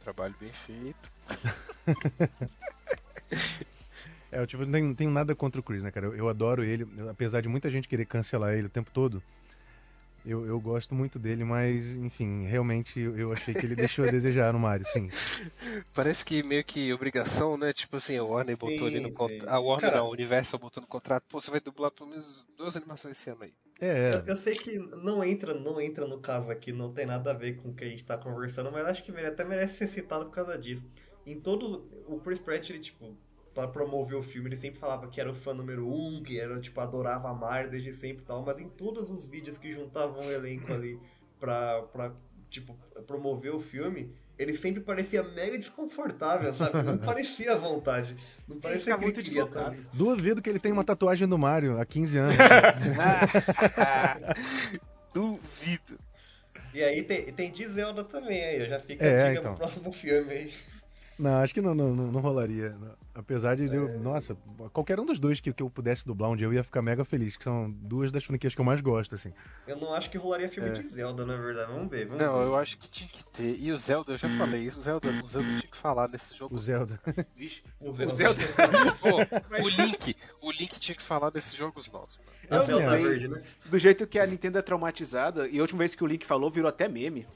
Trabalho bem feito. (laughs) é, eu tipo, não tenho, não tenho, nada contra o Chris, né, cara? Eu, eu adoro ele, apesar de muita gente querer cancelar ele o tempo todo. Eu, eu gosto muito dele, mas, enfim, realmente eu achei que ele deixou a desejar no Mario, sim. Parece que meio que obrigação, né? Tipo assim, a Warner botou sim, ali no contrato. A Warner, Cara, não, o Universal botou no contrato. Pô, você vai dublar pelo menos duas animações esse ano aí. É. é. Eu, eu, sei que não entra, não entra no caso aqui, não tem nada a ver com o que a gente tá conversando, mas acho que ele até merece ser citado por causa disso. Em todo. O Chris Pratt, ele, tipo, para promover o filme, ele sempre falava que era o fã número um, que era, tipo, adorava a Mario desde sempre e tal, mas em todos os vídeos que juntavam o elenco ali pra, pra tipo, promover o filme, ele sempre parecia mega desconfortável, sabe? Não parecia à vontade. Não parecia que muito queria também. Duvido que ele tenha uma tatuagem do Mario há 15 anos. (laughs) Duvido. E aí tem, tem de Zelda também aí, já fica é, a dica então. pro próximo filme aí. Não, acho que não, não, não, rolaria. Apesar de, é... eu, nossa, qualquer um dos dois que, que eu pudesse dublar um dia eu ia ficar mega feliz, que são duas das franquias que eu mais gosto, assim. Eu não acho que rolaria filme é. de Zelda, na verdade. Vamos ver. Vamos não, ver. eu acho que tinha que ter. E o Zelda, eu já falei isso, o Zelda, o Zelda tinha que falar nesse jogo. O Zelda. Vixe, o Zelda. O, Zelda. (laughs) Pô, o Link, o Link tinha que falar desses jogos novos. Eu não sei. Verde, né? Do jeito que a Nintendo é traumatizada, e a última vez que o Link falou virou até meme.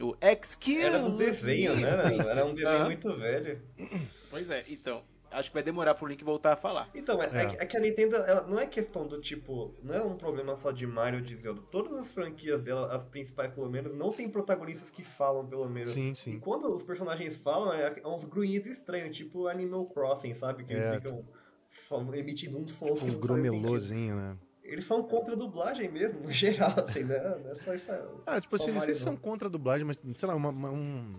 O Excuse Era um desenho, né? Era um desenho muito velho. Pois é, então. Acho que vai demorar pro Link voltar a falar. Então, mas é, é. é que a Nintendo, ela, não é questão do tipo, não é um problema só de Mario ou de Zelda. Todas as franquias dela, as principais pelo menos, não tem protagonistas que falam pelo menos. Sim, sim. E quando os personagens falam, é, é uns grunhidos estranhos, tipo Animal Crossing, sabe? Que eles é. ficam emitindo um som. Um grumelozinho, né? eles são contra a dublagem mesmo, no (laughs) geral, assim, né? Não é só isso. Ah, tipo assim, eles são contra a dublagem, mas, sei lá, uma, uma, um.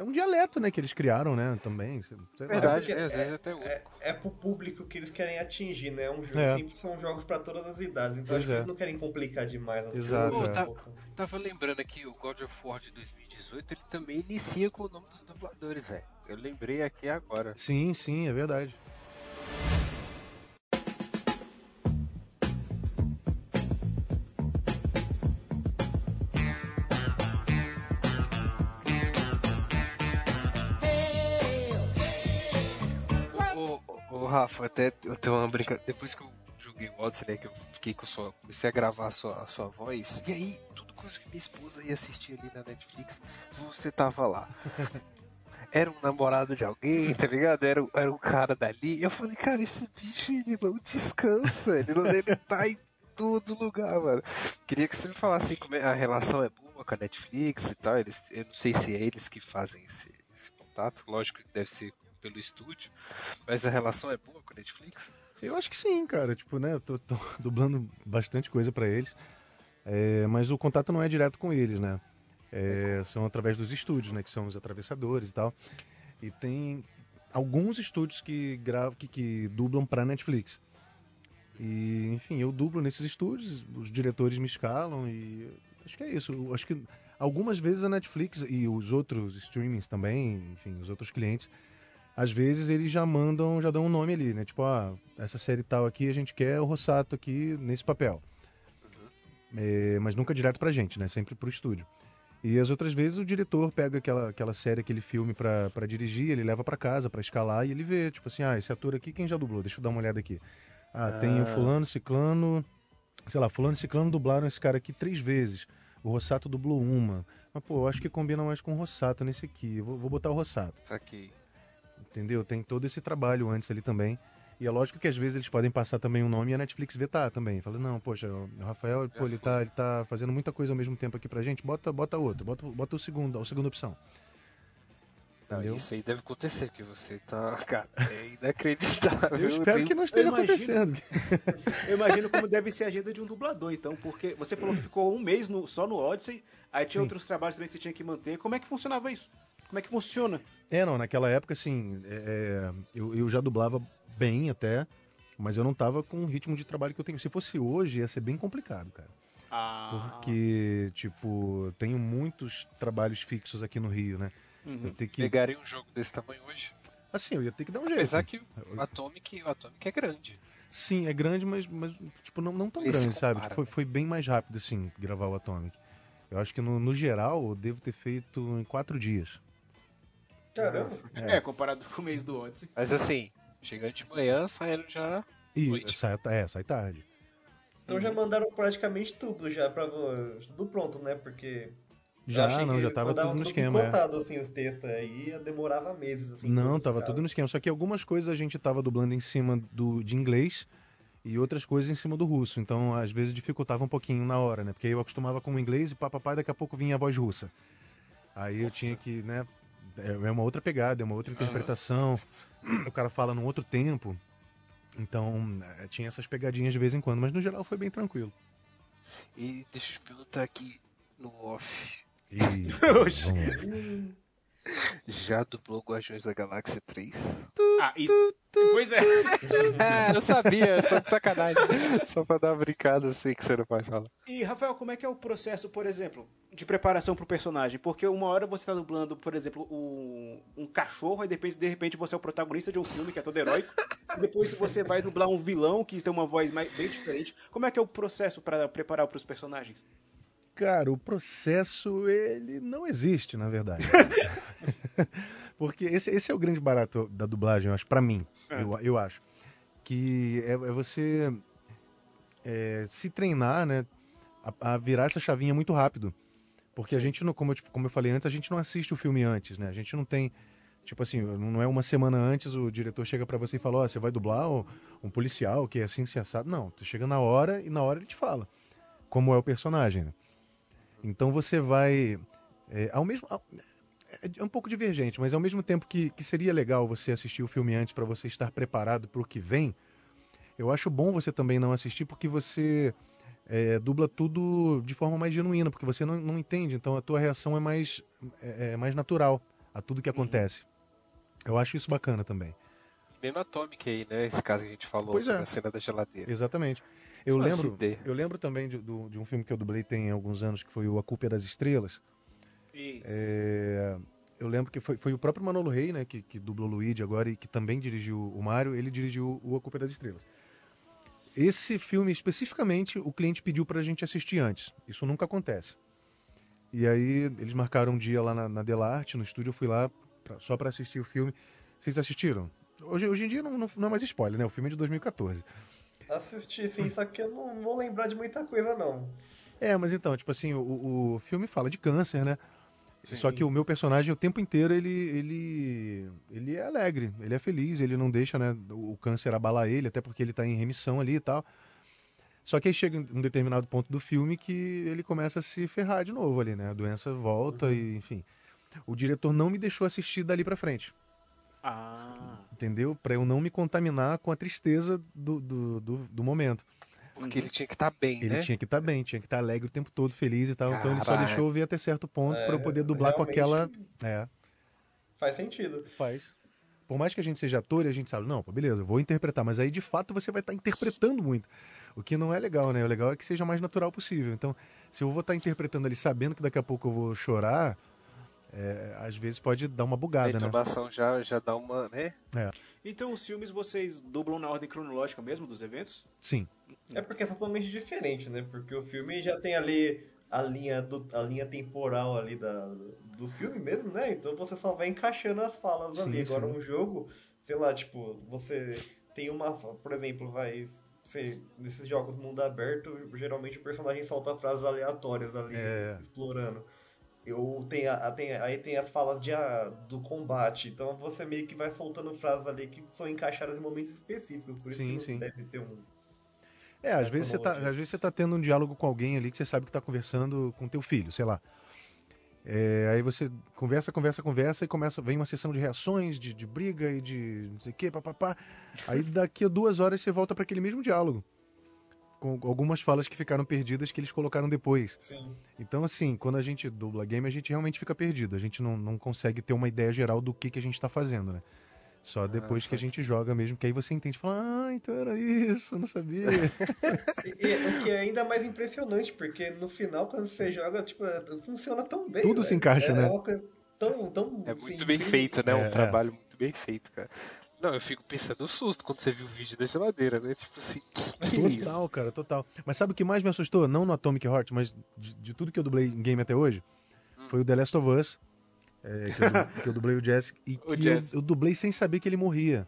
É um dialeto, né, que eles criaram, né, também. Sei Verdade, é, às vezes é até é, é pro público que eles querem atingir, né? Um jogo, é. sempre são jogos pra todas as idades, então acho que eles é. não querem complicar demais as Exato, coisas. É. Tá, tava lembrando aqui, o God of War de 2018, ele também inicia com o nome dos dubladores, velho. Eu lembrei aqui agora. Sim, sim, é verdade. Rafa, até eu tenho uma brincadeira. Depois que eu joguei o Odyssey, né, que eu fiquei com sua. Comecei a gravar a sua, a sua voz. E aí, tudo coisa que minha esposa ia assistir ali na Netflix, você tava lá. (laughs) Era um namorado de alguém, tá ligado? Era, era um cara dali. Eu falei, cara, esse bicho ele não descansa. Ele, não, ele tá em todo lugar, mano. Queria que você me falasse como é, a relação é boa com a Netflix e tal. Eles, eu não sei se é eles que fazem esse, esse contato. Lógico que deve ser pelo estúdio, mas a relação é boa com a Netflix? Eu acho que sim, cara. Tipo, né, eu tô, tô (laughs) dublando bastante coisa para eles, é, mas o contato não é direto com eles, né? É, são através dos estúdios, né, que são os atravessadores e tal. E tem alguns estúdios que gravam, que, que dublam para Netflix. E, enfim, eu dublo nesses estúdios, os diretores me escalam e acho que é isso. Eu acho que algumas vezes a Netflix e os outros streamings também, enfim, os outros clientes às vezes eles já mandam, já dão um nome ali, né? Tipo, ah, essa série tal aqui a gente quer o Rossato aqui nesse papel. Uhum. É, mas nunca direto pra gente, né? Sempre pro estúdio. E as outras vezes o diretor pega aquela, aquela série, aquele filme para dirigir, ele leva para casa para escalar e ele vê, tipo assim, ah, esse ator aqui quem já dublou? Deixa eu dar uma olhada aqui. Ah, ah. tem o fulano, ciclano, sei lá, fulano e ciclano dublaram esse cara aqui três vezes. O Rossato dublou uma. Mas, pô, eu acho que combina mais com o Rossato nesse aqui. vou, vou botar o Rossato. Saquei entendeu? Tem todo esse trabalho antes ali também. E é lógico que às vezes eles podem passar também um nome e a Netflix vetar também. Fala, não, poxa, o Rafael, pô, ele tá, ele tá fazendo muita coisa ao mesmo tempo aqui pra gente, bota, bota outro, bota, bota o segundo, a segunda opção. Entendeu? Isso aí deve acontecer, que você tá. Cara, é inacreditável. Eu espero eu que não esteja acontecendo. eu imagino como deve ser a agenda de um dublador, então, porque você falou que ficou um mês no, só no Odyssey, aí tinha Sim. outros trabalhos também que você tinha que manter. Como é que funcionava isso? Como é que funciona? É, não, naquela época, assim, é, é eu, eu já dublava bem até, mas eu não tava com o ritmo de trabalho que eu tenho. Se fosse hoje, ia ser bem complicado, cara. Ah. Porque, tipo, tenho muitos trabalhos fixos aqui no Rio, né? Uhum. Eu tenho que... Pegaria um jogo desse tamanho hoje? Assim, eu ia ter que dar um jeito. Apesar que o Atomic, o Atomic é grande. Sim, é grande, mas, mas tipo, não, não tão Esse grande, compara, sabe? Foi, foi bem mais rápido, assim, gravar o Atomic. Eu acho que no, no geral eu devo ter feito em quatro dias. Caramba. É. é, comparado com o mês do Odyssey. Mas assim, Chegando de manhã, saindo já. E sai, é, sai tarde. Então já mandaram praticamente tudo já para tudo pronto, né? Porque já, não, já tava tudo no esquema. Contado, é. assim, os textos aí demorava meses. Assim, não, tava tudo no esquema. Só que algumas coisas a gente tava dublando em cima do, de inglês e outras coisas em cima do russo. Então, às vezes, dificultava um pouquinho na hora, né? Porque eu acostumava com o inglês e papapá, daqui a pouco vinha a voz russa. Aí Nossa. eu tinha que, né, é, é uma outra pegada, é uma outra interpretação. O cara fala num outro tempo. Então, é, tinha essas pegadinhas de vez em quando, mas no geral foi bem tranquilo. E deixa eu perguntar aqui no off. (laughs) E... Já dublou Guardiões da Galáxia 3? Ah, isso. Pois é. (laughs) é. eu sabia, só de sacanagem. (laughs) Só pra dar uma brincada assim que você não pode falar. E, Rafael, como é que é o processo, por exemplo, de preparação pro personagem? Porque uma hora você tá dublando, por exemplo, um, um cachorro, e depois, de repente, você é o protagonista de um filme que é todo heróico. e depois você vai dublar um vilão que tem uma voz mais, bem diferente. Como é que é o processo para preparar pros personagens? Cara, o processo, ele não existe, na verdade. (laughs) Porque esse, esse é o grande barato da dublagem, eu acho, pra mim, é. eu, eu acho. Que é, é você é, se treinar, né, a, a, virar essa chavinha muito rápido. Porque Sim. a gente, não, como, eu, como eu falei antes, a gente não assiste o filme antes, né? A gente não tem... Tipo assim, não é uma semana antes o diretor chega para você e fala, ó, oh, você vai dublar um policial que é assim, assado. Não, você chega na hora e na hora ele te fala como é o personagem, né? Então você vai. É, ao mesmo. É um pouco divergente, mas ao mesmo tempo que, que seria legal você assistir o filme antes para você estar preparado para o que vem, eu acho bom você também não assistir porque você é, dubla tudo de forma mais genuína, porque você não, não entende, então a tua reação é mais, é, é mais natural a tudo que uhum. acontece. Eu acho isso bacana também. Bem no Atomic aí, né? Esse caso que a gente falou pois sobre é. a cena da geladeira. Exatamente. Eu lembro, eu lembro também de, de, de, um filme que eu dublei tem alguns anos, que foi o A Culpa é das Estrelas. Isso. É, eu lembro que foi, foi o próprio Manolo Rey, né, que, que dublou Luigi agora e que também dirigiu o Mario, ele dirigiu o A Culpa é das Estrelas. Esse filme especificamente, o cliente pediu pra gente assistir antes. Isso nunca acontece. E aí eles marcaram um dia lá na, na Delarte, no estúdio, eu fui lá pra, só para assistir o filme. Vocês assistiram? Hoje, hoje em dia não, não, não, é mais spoiler, né? O filme é de 2014. Assisti, sim, só que eu não vou lembrar de muita coisa, não. É, mas então, tipo assim, o, o filme fala de câncer, né? Sim. Só que o meu personagem, o tempo inteiro, ele, ele, ele é alegre, ele é feliz, ele não deixa né, o câncer abalar ele, até porque ele tá em remissão ali e tal. Só que aí chega um determinado ponto do filme que ele começa a se ferrar de novo ali, né? A doença volta uhum. e, enfim. O diretor não me deixou assistir dali pra frente. Ah. Entendeu? Para eu não me contaminar com a tristeza do, do, do, do momento. Porque ele tinha que estar tá bem, ele né? tinha que estar tá bem, tinha que estar tá alegre o tempo todo, feliz e tal. Então ele só deixou eu ver até certo ponto é, para eu poder dublar com aquela. É. Faz sentido. Faz. Por mais que a gente seja ator e a gente sabe, não, pô, beleza, eu vou interpretar, mas aí de fato você vai estar tá interpretando muito. O que não é legal, né? O legal é que seja o mais natural possível. Então, se eu vou estar tá interpretando ali sabendo que daqui a pouco eu vou chorar, é, às vezes pode dar uma bugada, a intubação né? já, já dá uma, né? É. Então os filmes vocês dublam na ordem cronológica mesmo dos eventos? Sim. É porque é totalmente diferente, né? Porque o filme já tem ali a linha, do, a linha temporal ali da, do filme mesmo, né? Então você só vai encaixando as falas sim, ali. Agora sim. um jogo, sei lá, tipo, você tem uma, por exemplo, vai sei, nesses jogos mundo aberto, geralmente o personagem solta frases aleatórias ali, é. explorando eu tenho, a, tem, aí tem as falas de, a, do combate. Então você meio que vai soltando frases ali que são encaixadas em momentos específicos. Por isso sim, que sim. deve ter um. É, às vezes, você tá, às vezes você tá tendo um diálogo com alguém ali que você sabe que tá conversando com teu filho, sei lá. É, aí você conversa, conversa, conversa e começa, vem uma sessão de reações, de, de briga e de não sei o que, papapá. Aí daqui a duas horas você volta para aquele mesmo diálogo. Com algumas falas que ficaram perdidas que eles colocaram depois. Sim. Então, assim, quando a gente dubla game, a gente realmente fica perdido. A gente não, não consegue ter uma ideia geral do que, que a gente tá fazendo, né? Só depois que a gente joga mesmo, que aí você entende, fala, ah, então era isso, não sabia. (laughs) e, e, o que é ainda mais impressionante, porque no final, quando você joga, tipo, funciona tão bem. Tudo véio. se encaixa, é, né? É, tão, tão, é muito assim, bem feito, né? É, um trabalho muito bem feito, cara. Não, eu fico pensando no susto quando você viu o vídeo da geladeira, né? Tipo assim, (laughs) que, que total, é isso? cara, total. Mas sabe o que mais me assustou? Não no Atomic Heart, mas de, de tudo que eu dublei em game até hoje, hum. foi o The Last of Us. É, que, eu, que, eu, dublei o Jesse e (laughs) O que Jesse. eu, eu dublei sem saber que ele morria.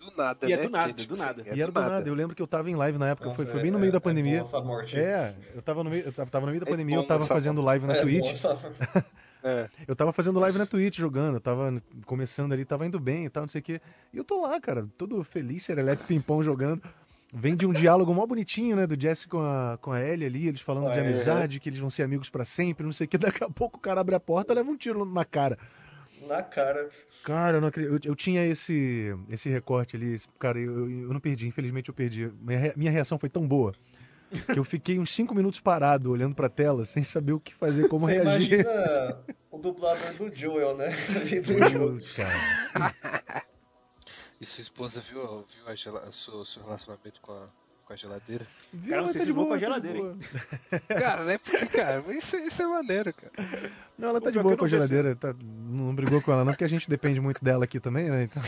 Do nada, E é né? do nada, Porque, do assim, nada. é e era do nada. Eu lembro que eu tava em live na época, Nossa, foi, foi é- bem no meio da é pandemia. bom essa morte. É, eu tava no meio, eu tava, tava no meio da É pandemia, eu tava fazendo live na É Twitch. (laughs) É. Eu tava fazendo live na Twitch jogando, tava começando ali, tava indo bem e tal, não sei o quê. E eu tô lá, cara, todo feliz, serelepe, pimpão jogando. Vem de um diálogo mó bonitinho, né, do Jesse com a, com a Ellie ali, eles falando de É. amizade, que eles vão ser amigos pra sempre, não sei o quê. Daqui a pouco o cara abre a porta e leva um tiro na cara. Na cara. Cara, eu, não acredito, eu, eu tinha esse, esse recorte ali, esse- cara, eu, eu não perdi, infelizmente eu perdi. Minha, minha reação foi tão boa que eu fiquei uns 5 minutos parado, olhando pra tela, sem saber o que fazer, como Você reagir. imagina o dublador do Joel, né? Do cara. E sua esposa viu, viu a o seu, seu relacionamento com a, com a geladeira? Viu? Cara, você tá se de boa com a de geladeira, boa. Cara, né? Porque, cara, isso, isso é maneiro, cara. Não, ela tá O de boa com a geladeira, tá- não brigou com ela não, porque a gente depende muito dela aqui também, né? Então...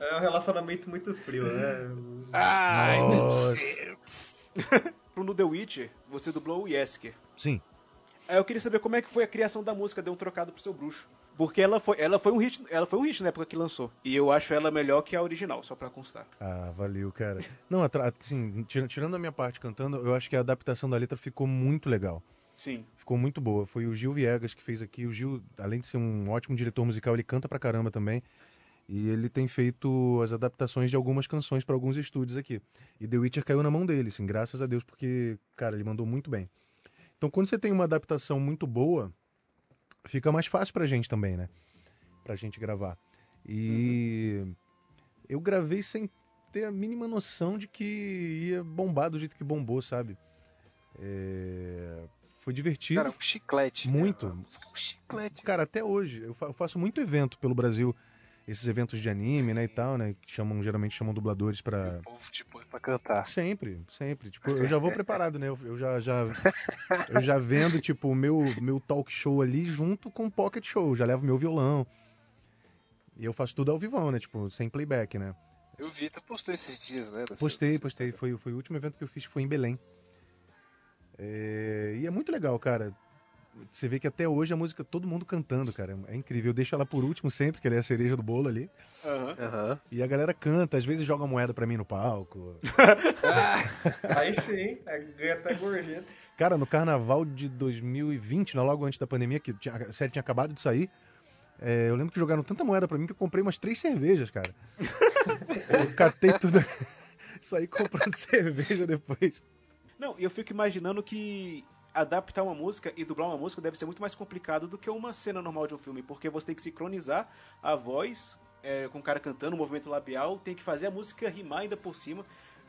É um relacionamento muito frio, né? Ai, meu Nossa. Deus. (laughs) Pro The Witcher, você dublou o Yesker. Sim. Aí eu queria saber como é que foi a criação da música Deu um Trocado pro Seu Bruxo. Porque ela foi, ela foi um hit, ela foi um hit na época que lançou. E eu acho ela melhor que a original, só pra constar. Ah, valeu, cara. (laughs) Não, assim, tira- tirando a minha parte cantando, eu acho que a adaptação da letra ficou muito legal. Sim. Ficou muito boa. Foi o Gil Viegas que fez aqui. O Gil, além de ser um ótimo diretor musical, ele canta pra caramba também. E ele tem feito as adaptações de algumas canções pra alguns estúdios aqui. E The Witcher caiu na mão dele, assim, graças a Deus, porque, cara, ele mandou muito bem. Então, quando você tem uma adaptação muito boa, fica mais fácil pra gente também, né? Pra gente gravar. E eu gravei sem ter a mínima noção de que ia bombar do jeito que bombou, sabe? É, Foi divertido. Cara, um chiclete. Muito. Cara, um chiclete. Cara, até hoje, eu faço muito evento pelo Brasil, esses eventos de anime, né, e tal, né, que chamam, geralmente chamam dubladores pra... O povo te põe pra cantar. Sempre, sempre. Tipo, eu já vou preparado, né? Eu, eu já, já, eu já vendo, tipo, o meu, meu talk show ali junto com o pocket show. Já levo meu violão. E eu faço tudo ao vivão, né? Tipo, sem playback, né? Eu vi, tu postou esses dias, né? Postei, seu postei. Foi, foi o último evento que eu fiz, que foi em Belém. É, e é muito legal, cara. Você vê que até hoje a música, todo mundo cantando, cara. É incrível. Eu deixo ela por último sempre, que ela é a cereja do bolo ali. Aham. Aham. E a galera canta, às vezes joga moeda pra mim no palco. (laughs) Aí sim, é, ganha até gorjeta. Cara, no carnaval de 2020, né, logo antes da pandemia, que a série tinha acabado de sair, é, eu lembro que jogaram tanta moeda pra mim que eu comprei umas três cervejas, cara. (laughs) eu catei tudo. (laughs) Saí comprando cerveja depois. Não, e eu fico imaginando que adaptar uma música e dublar uma música deve ser muito mais complicado do que uma cena normal de um filme, porque você tem que sincronizar a voz é, com o cara cantando, o movimento labial, tem que fazer a música rimar ainda por cima.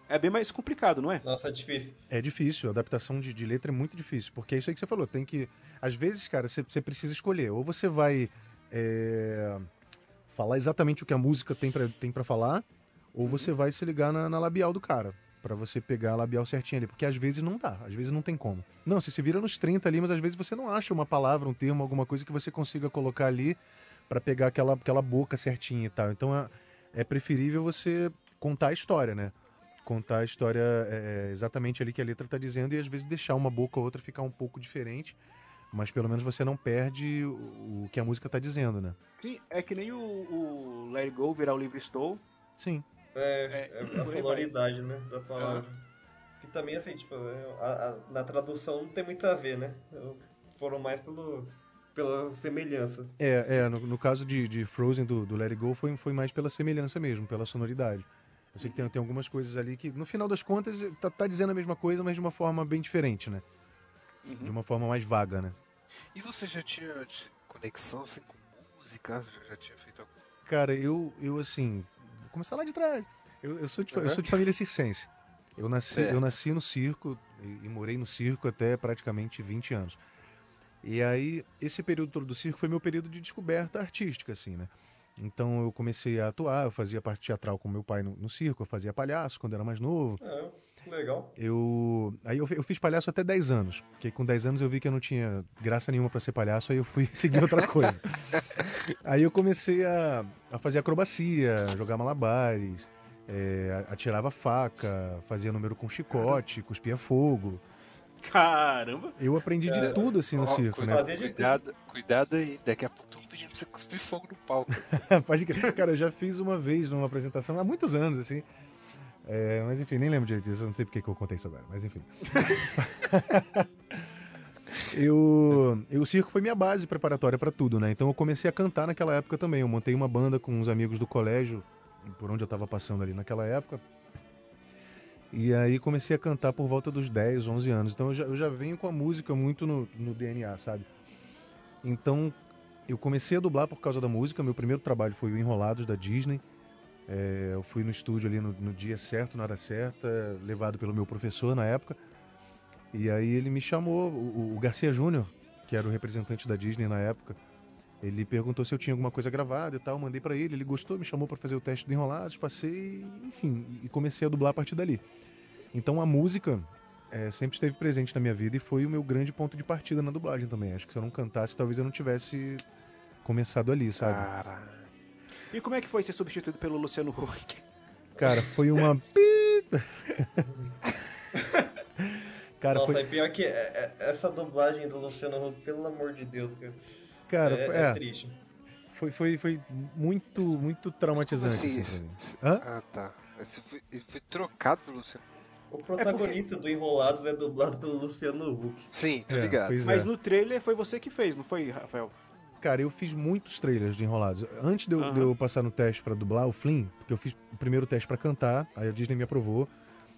É bem mais complicado, não é? Nossa, é difícil. É difícil, a adaptação de, de letra é muito difícil, porque é isso aí que você falou, tem que... Às vezes, cara, você, precisa escolher, ou você vai é, falar exatamente o que a música tem pra, tem pra falar, ou você vai se ligar na, na labial do cara, pra você pegar a labial certinha ali, porque às vezes não dá, às vezes não tem como. Não, você se vira nos 30 ali, mas às vezes você não acha uma palavra, um termo, alguma coisa que você consiga colocar ali pra pegar aquela, aquela boca certinha e tal. Então é, é preferível você contar a história, né? contar a história é, exatamente ali que a letra tá dizendo e às vezes deixar uma boca ou outra ficar um pouco diferente, mas pelo menos você não perde o, que a música tá dizendo, né? Sim, é que nem o, o Let It Go virar o Livre Estou. Sim. É, É, é por a sonoridade, né, da palavra. Que também, assim, tipo, é, a- a- na tradução não tem muito a ver, né? Foram mais pelo, pela semelhança. É, é no, no caso de, de Frozen do, do Let It Go foi, foi mais pela semelhança mesmo, pela sonoridade. Eu sei que tem, tem algumas coisas ali que, no final das contas, tá, tá dizendo a mesma coisa, mas de uma forma bem diferente, né? Uhum. De uma forma mais vaga, né? E você já tinha conexão assim, com música? Já, já tinha feito alguma Cara, eu, eu assim, começar lá de trás. Eu, eu, sou, de, uhum. eu sou de família circense. Eu nasci, eu nasci no circo e, e, morei no circo até praticamente 20 anos. E aí, esse período todo do circo foi meu período de descoberta artística, assim, né? Então eu comecei a atuar, eu fazia parte teatral com meu pai no, no circo, eu fazia palhaço quando era mais novo. É, legal. Eu, aí eu, eu fiz palhaço até 10 anos, porque com 10 anos eu vi que eu não tinha graça nenhuma para ser palhaço, aí eu fui (laughs) seguir outra coisa. aí eu comecei a, a fazer acrobacia, jogar malabares, é, atirava faca, fazia número com chicote, cuspia fogo. Caramba! Eu aprendi de tudo assim no oh, circo, né? Cuidado, cuidado aí, daqui a pouco tô pedindo pra você cuspir fogo no palco. (laughs) Pode crer. Cara, eu já fiz uma vez numa apresentação há muitos anos, assim. É, mas enfim, nem lembro direito disso, eu não sei porque que eu contei isso agora, mas enfim. (laughs) eu, eu, o circo foi minha base preparatória para tudo, né? Então eu comecei a cantar naquela época também. Eu montei uma banda com uns amigos do colégio, por onde eu tava passando ali naquela época. E aí comecei a cantar por volta dos 10, 11 anos. Então eu já, eu já venho com a música muito no, no DNA, sabe? Então eu comecei a dublar por causa da música. Meu primeiro trabalho foi o Enrolados da Disney. É, eu fui no estúdio ali no, no, dia certo, na hora certa, levado pelo meu professor na época. E aí ele me chamou, o, o Garcia Júnior, que era o representante da Disney na época, ele perguntou se eu tinha alguma coisa gravada e tal, mandei para ele, ele gostou, me chamou para fazer o teste de enrolados, passei, enfim, e comecei a dublar a partir dali. Então a música é, sempre esteve presente na minha vida e foi o meu grande ponto de partida na dublagem também. Acho que se eu não cantasse, talvez eu não tivesse começado ali, sabe? E como é que foi ser substituído pelo Luciano Huck? Cara, foi uma. (laughs) cara, Nossa, foi... é pior que é, é, essa dublagem do Luciano Huck, pelo amor de Deus, cara. Cara, é, é, é triste. Foi, foi, foi muito, muito traumatizante. Assim, assim Hã? Ah, tá. Esse foi, foi trocado pelo Luciano o protagonista é porque... do Enrolados é dublado pelo Luciano Huck. Sim, tô é, ligado. Mas no trailer foi você que fez, não foi, Rafael? Cara, eu fiz muitos trailers de Enrolados. Antes de eu, de eu passar no teste para dublar o Flynn, porque eu fiz o primeiro teste para cantar, aí a Disney me aprovou.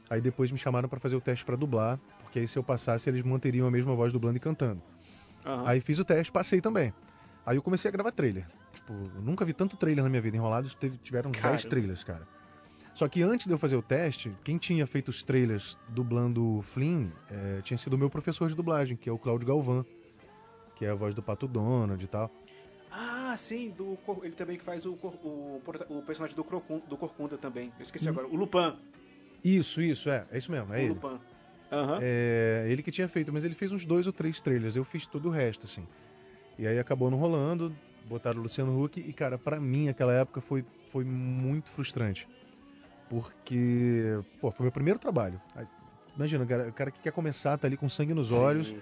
Aí depois me chamaram para fazer o teste para dublar, porque aí se eu passasse eles manteriam a mesma voz dublando e cantando. Aí fiz o teste, passei também. Aí eu comecei a gravar trailer. Tipo, eu nunca vi tanto trailer na minha vida. Enrolados teve, tiveram 10 trailers, cara. Só que antes de eu fazer o teste, quem tinha feito os trailers dublando o Flynn é, tinha sido o meu professor de dublagem, que é o Cláudio Galvão, que é a voz do Pato Donald e tal. Ah, sim, do, ele também que faz o, o, o personagem do, Crocun, do Corcunda também. Eu esqueci hum. agora, o Lupin. Isso, isso, é, é isso mesmo, é o ele. Lupin. Uhum. É, ele que tinha feito, mas ele fez uns dois ou três trailers, eu fiz todo o resto, assim. E aí acabou não rolando, botaram o Luciano Huck e, cara, para mim aquela época foi, foi muito frustrante. Porque, pô, foi meu primeiro trabalho. Imagina, o cara que quer começar, tá ali com sangue nos Sim. olhos,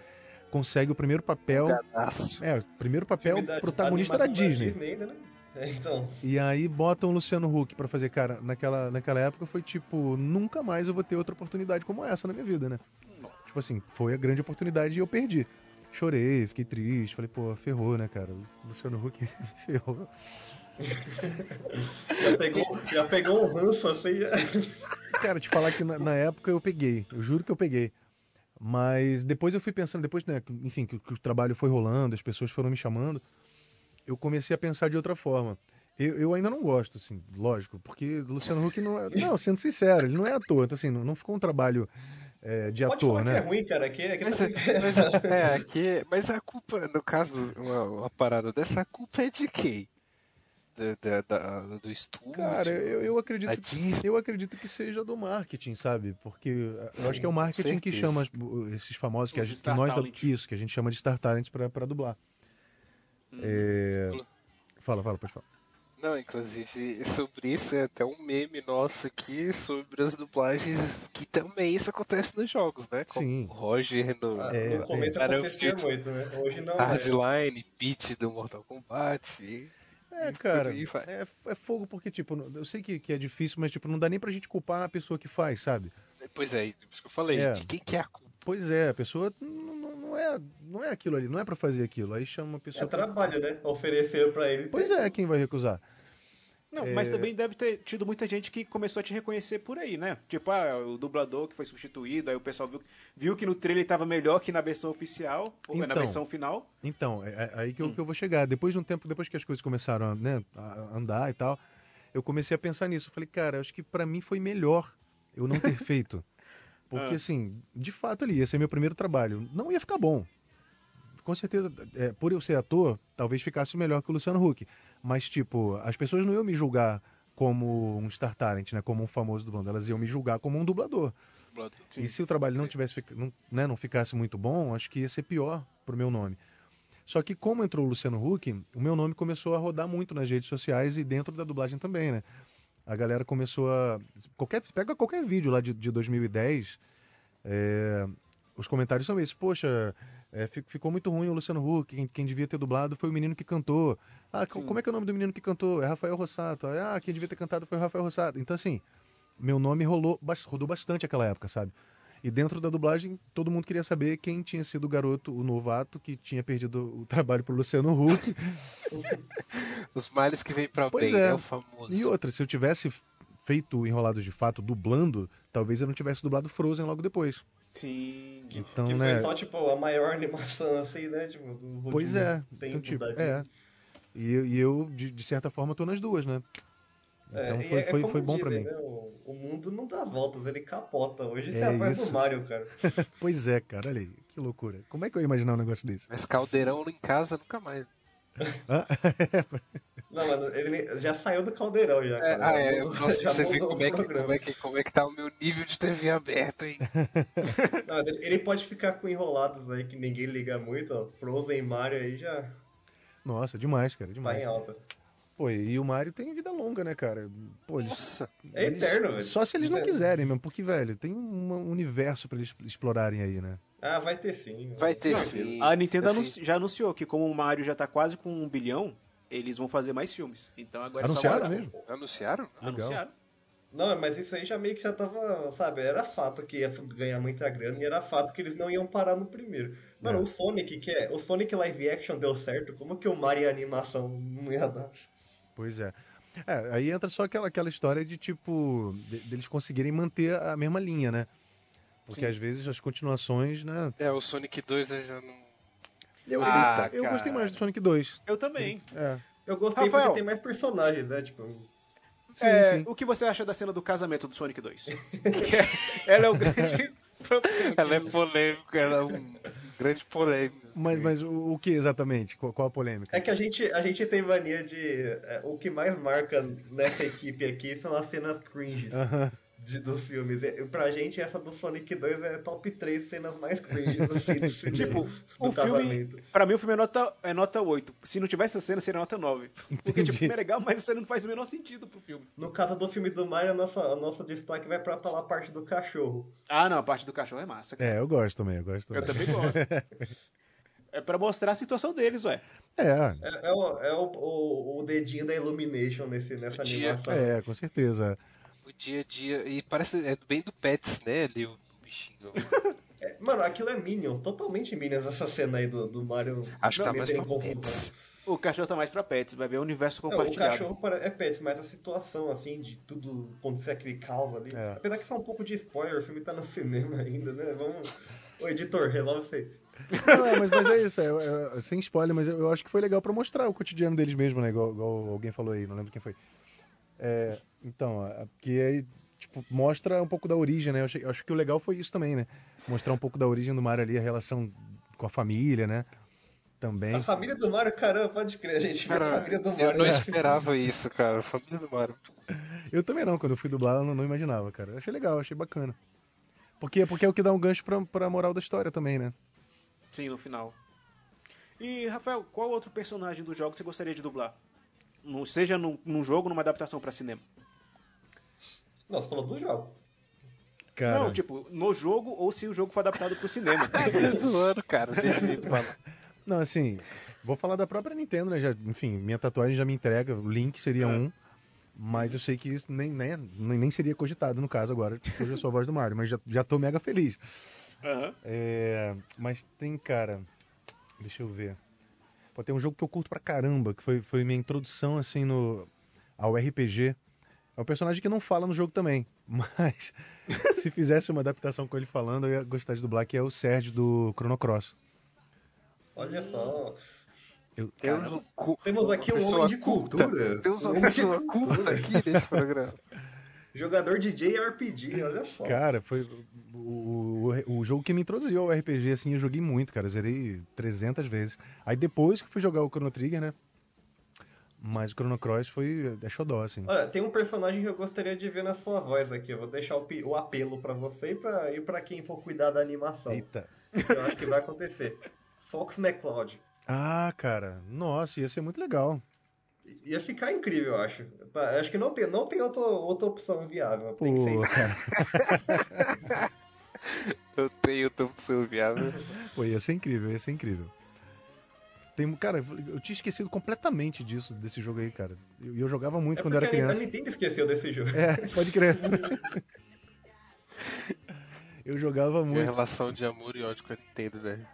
consegue o primeiro papel. Um é, o primeiro papel da, protagonista da Disney. Disney ainda, né? É, então. E aí botam o Luciano Huck para fazer, cara, naquela, naquela época foi tipo, nunca mais eu vou ter outra oportunidade como essa na minha vida, né? Tipo assim, foi a grande oportunidade e eu perdi chorei, fiquei triste, falei, pô, ferrou, né, cara? O Luciano Huck (laughs) ferrou. já, pegou, já pegou um ranço assim. Cara, te falar que na, na, época eu peguei, eu juro que eu peguei. Mas depois eu fui pensando, depois, né, enfim, que, que o trabalho foi rolando, as pessoas foram me chamando, eu comecei a pensar de outra forma. Eu, eu, ainda não gosto, assim, lógico, porque Luciano Huck não é. (laughs) Não, sendo sincero, ele não é ator. Então, assim, não, não ficou um trabalho é, de Pode ator, né? Que é ruim, cara. Aqui, aqui mas, tá... mas, é, aqui, mas a culpa, no caso, uma, uma parada dessa, a culpa é de quem? Da, da, do estúdio? Cara, eu, eu acredito que, eu acredito que seja do marketing, sabe? Porque eu acho que é o marketing que chama esses famosos que, a gente, que nós isso que a gente chama de star talents para dublar. Hum. É... Fala, fala, pode falar. Não, inclusive, sobre isso é até um meme nosso aqui sobre as dublagens que também isso acontece nos jogos, né? Com Sim. o Roger no, ah, é, no é. acontecia muito, né? Hoje não. Hardline, é. Pete do Mortal Kombat. E... É, cara, é, é, fogo porque, tipo, eu sei que, que é difícil, mas, tipo, não dá nem pra gente culpar a pessoa que faz, sabe? Pois é, por isso que eu falei, é. de quem que é a culpa? Pois é, a pessoa não, não não é, não é aquilo ali, não é para fazer aquilo. Aí chama uma pessoa. É trabalho, pra... né? Oferecer para ele. Pois é, quem vai recusar? Não, é... mas também deve ter tido muita gente que começou a te reconhecer por aí, né? Tipo, ah, o dublador que foi substituído, aí o pessoal viu, viu que no trailer estava melhor que na versão oficial, ou então, na versão final. Então, é, é aí que, hum. eu, que eu vou chegar. Depois de um tempo, depois que as coisas começaram né, a andar e tal, eu comecei a pensar nisso. Eu falei, cara, acho que para mim foi melhor eu não ter (laughs) feito. Porque, ah. assim, de fato ali, esse é meu primeiro trabalho. Não ia ficar bom. Com certeza, é, por eu ser ator, talvez ficasse melhor que o Luciano Huck. Mas, tipo, as pessoas não iam me julgar como um star talent, né? Como um famoso dublador. Elas iam me julgar como um dublador. Sim. E se o trabalho não tivesse não, né, não ficasse muito bom, acho que ia ser pior pro meu nome. Só que como entrou o Luciano Huck, o meu nome começou a rodar muito nas redes sociais e dentro da dublagem também, né? A galera começou a. Qualquer, pega qualquer vídeo lá de, de 2010, é, os comentários são esses. Poxa, é, ficou muito ruim o Luciano Huck, quem, quem, devia ter dublado foi o menino que cantou. Ah, Sim. como é que é o nome do menino que cantou? É Rafael Rossato. Ah, quem devia ter cantado foi o Rafael Rossato. Então, assim, meu nome rolou, rodou bastante aquela época, sabe? E dentro da dublagem, todo mundo queria saber quem tinha sido o garoto, o novato, que tinha perdido o trabalho pro Luciano Huck. (laughs) Os males que vem pra pois bem, é. é o famoso. E outra, se eu tivesse feito Enrolados de Fato dublando, talvez eu não tivesse dublado Frozen logo depois. Sim. Então, que né? foi só, tipo, a maior animação, assim, né? Tipo, pois é. Então, tipo, é. E, e eu, de, de, certa forma, tô nas duas, né? É, então é, foi, foi, foi bom para mim. Né? O, o, mundo não dá voltas, ele capota. Hoje você é, é do Mario, cara. (laughs) pois é, cara, olha aí, que loucura. Como é que eu ia imaginar um negócio desse? Mas caldeirão em casa nunca mais. (laughs) (laughs) Não, mano, ele já saiu do caldeirão já. É, ah, é. Nossa, você vê como é, que, como, é que, como é que tá o meu nível de TV aberto, hein? Não, ele pode ficar com enrolados aí que ninguém liga muito, ó. Frozen e Mario aí já. Nossa, demais, cara, demais. Tá em alta. Pô, e o Mario tem vida longa, né, cara? Pô, eles, Nossa, é eterno, velho. Só se eles não quiserem mesmo, porque, velho, tem um universo para eles explorarem aí, né? Ah, vai ter sim. Vai ter não, sim. A Nintendo assim. já anunciou que como o Mario já tá quase com um bilhão, eles vão fazer mais filmes. Então agora Anunciaram é só mesmo? Anunciaram? Legal. Anunciaram. Não, mas isso aí já meio que já tava, sabe, era fato que ia ganhar muita grana e era fato que eles não iam parar no primeiro. Mano, é. o Sonic, que é. O Sonic Live Action deu certo, como que o Mario animação não ia dar? Pois é. É, aí entra só aquela, aquela história de tipo, de, deles conseguirem manter a mesma linha, né? Porque Sim. às vezes as continuações, né? É, o Sonic 2 eu já não. Eu, ah, eu gostei mais do Sonic 2. Eu também. É. Eu gostei Rafael, porque tem mais personagens, né? Tipo. Sim, é, sim. O que você acha da cena do casamento do Sonic 2? (laughs) ela é o grande (laughs) Ela é polêmica, ela é um grande polêmica. Mas, mas o, o que exatamente? Qual, qual, a polêmica? É que a gente, a gente tem mania de. É, o que mais marca nessa equipe aqui são as cenas cringes. Uh -huh de, dos filmes. E, pra gente, essa do Sonic 2 é top 3 cenas mais cringe assim, (laughs) Tipo, o filme. Pra mim, o filme é nota, é nota 8. Se não tivesse essa cena, seria nota 9. Porque, tipo, o filme é legal, mas a cena não faz o menor sentido pro filme. No caso do filme do Mario, a nossa, a nossa destaque vai pra, pra a parte do cachorro. Ah, não, a parte do cachorro é massa. Cara. É, eu gosto também, eu gosto também. Eu também gosto. (laughs) É pra mostrar a situação deles, ué. É. É, é, o, é o, o, o, dedinho da Illumination nesse, nessa animação. É, com certeza o dia a dia. E parece. É bem do Pets, né? Ali o bichinho. (laughs) É, mano, aquilo é Minions, totalmente Minions essa cena aí do, do Mario. Acho que tá mais pra Pets. O cachorro tá mais pra Pets, vai ver o universo compartilhado. Não, o cachorro é Pets, mas a situação, assim, de tudo acontecer aquele caos ali. É. Apesar que foi um pouco de spoiler, o filme tá no cinema (laughs) ainda, né? Vamos. Ô, editor, resolve isso aí. Não, é, mas, mas é isso, é, é, sem spoiler, mas eu, eu, acho que foi legal pra mostrar o cotidiano deles mesmo, né? Igual, igual alguém falou aí, não lembro quem foi. É, então, que aí, tipo, mostra um pouco da origem, né? Eu acho, eu acho, que o legal foi isso também, né? Mostrar um pouco da origem do Mario ali, a relação com a família, né? Também. A família do Mario, caramba, pode crer, a gente cara, a família do Mario. Eu não esperava isso, cara. A família do Mario. Eu também não, quando eu fui dublar, eu não, não imaginava, cara. Eu achei legal, achei bacana. Porque, porque é o que dá um gancho pra, pra moral da história também, né? Sim, no final. E, Rafael, qual outro personagem do jogo você gostaria de dublar? Seja num, num jogo, numa adaptação para cinema. Não, você falou dos jogos. Cara... Não, tipo, no jogo ou se o jogo for adaptado pro cinema. (laughs) tá zoando, cara. (laughs) Não, assim, vou falar da própria Nintendo, né? Já, enfim, minha tatuagem já me entrega, o Link seria é. um. Mas eu sei que isso nem, nem, nem seria cogitado no caso agora, hoje eu sou a voz do Mario, mas já, já tô mega feliz. Uhum. É, mas tem, cara. Deixa eu ver. Pô, tem um jogo que eu curto pra caramba, que foi, foi minha introdução, assim, no, ao RPG. É um personagem que não fala no jogo também. (laughs) Mas se fizesse uma adaptação com ele falando, eu ia gostar de dublar, que é o Sérgio do Chrono Cross. Olha só. Eu, temos, um, temos aqui um homem de cultura. cultura. Temos uma pessoa culta aqui nesse programa. Jogador de JRPG, olha só. Cara, foi o, o, o, jogo que me introduziu ao RPG, assim, eu joguei muito, cara. Eu zerei 300 vezes. Aí depois que fui jogar o Chrono Trigger, né? Mas o Chrono Cross foi é xodó, assim. Olha, tem um personagem que eu gostaria de ver na sua voz aqui. Eu vou deixar o, o apelo para você e pra, e pra quem for cuidar da animação. Eita. Eu acho que vai acontecer. Fox McCloud. Ah, cara. Nossa, ia ser muito legal. Ia ficar incrível, eu acho. Tá, acho que não tem, não tem outra, outra opção viável. Tem que ser (laughs) não tem outra opção viável. Pô, ia ser incrível, ia ser incrível. Tem, cara, eu tinha esquecido completamente disso, desse jogo aí, cara. E eu, eu, jogava muito é quando era criança. A Nintendo esqueceu desse jogo. É, pode crer. (laughs) eu jogava muito. Tinha relação de amor e ódio com a Nintendo, né?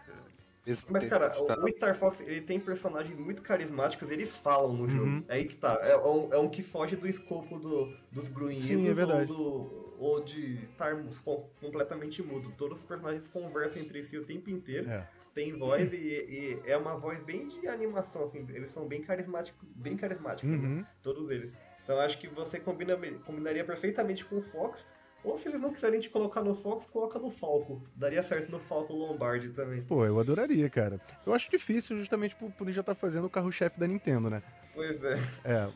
Mesmo Mas, cara, o, o Star Fox ele tem personagens muito carismáticos, eles falam no jogo. Uhum. É aí que tá. É um, é um que foge do escopo do, dos grunhidos Sim, é ou, do, ou de estarmos completamente mudo. Todos os personagens conversam entre si o tempo inteiro. É. Tem voz e, e, é uma voz bem de animação, assim. Eles são bem carismáticos, bem carismáticos, né? uhum. né? todos eles. Então acho que você combina, combinaria perfeitamente com o Fox. Ou se eles não quiserem te colocar no Fox, coloca no Falco. Daria certo no Falco Lombardi também. Pô, eu adoraria, cara. Eu acho difícil justamente por, por ele já estar tá fazendo o carro-chefe da Nintendo, né? Pois é. É,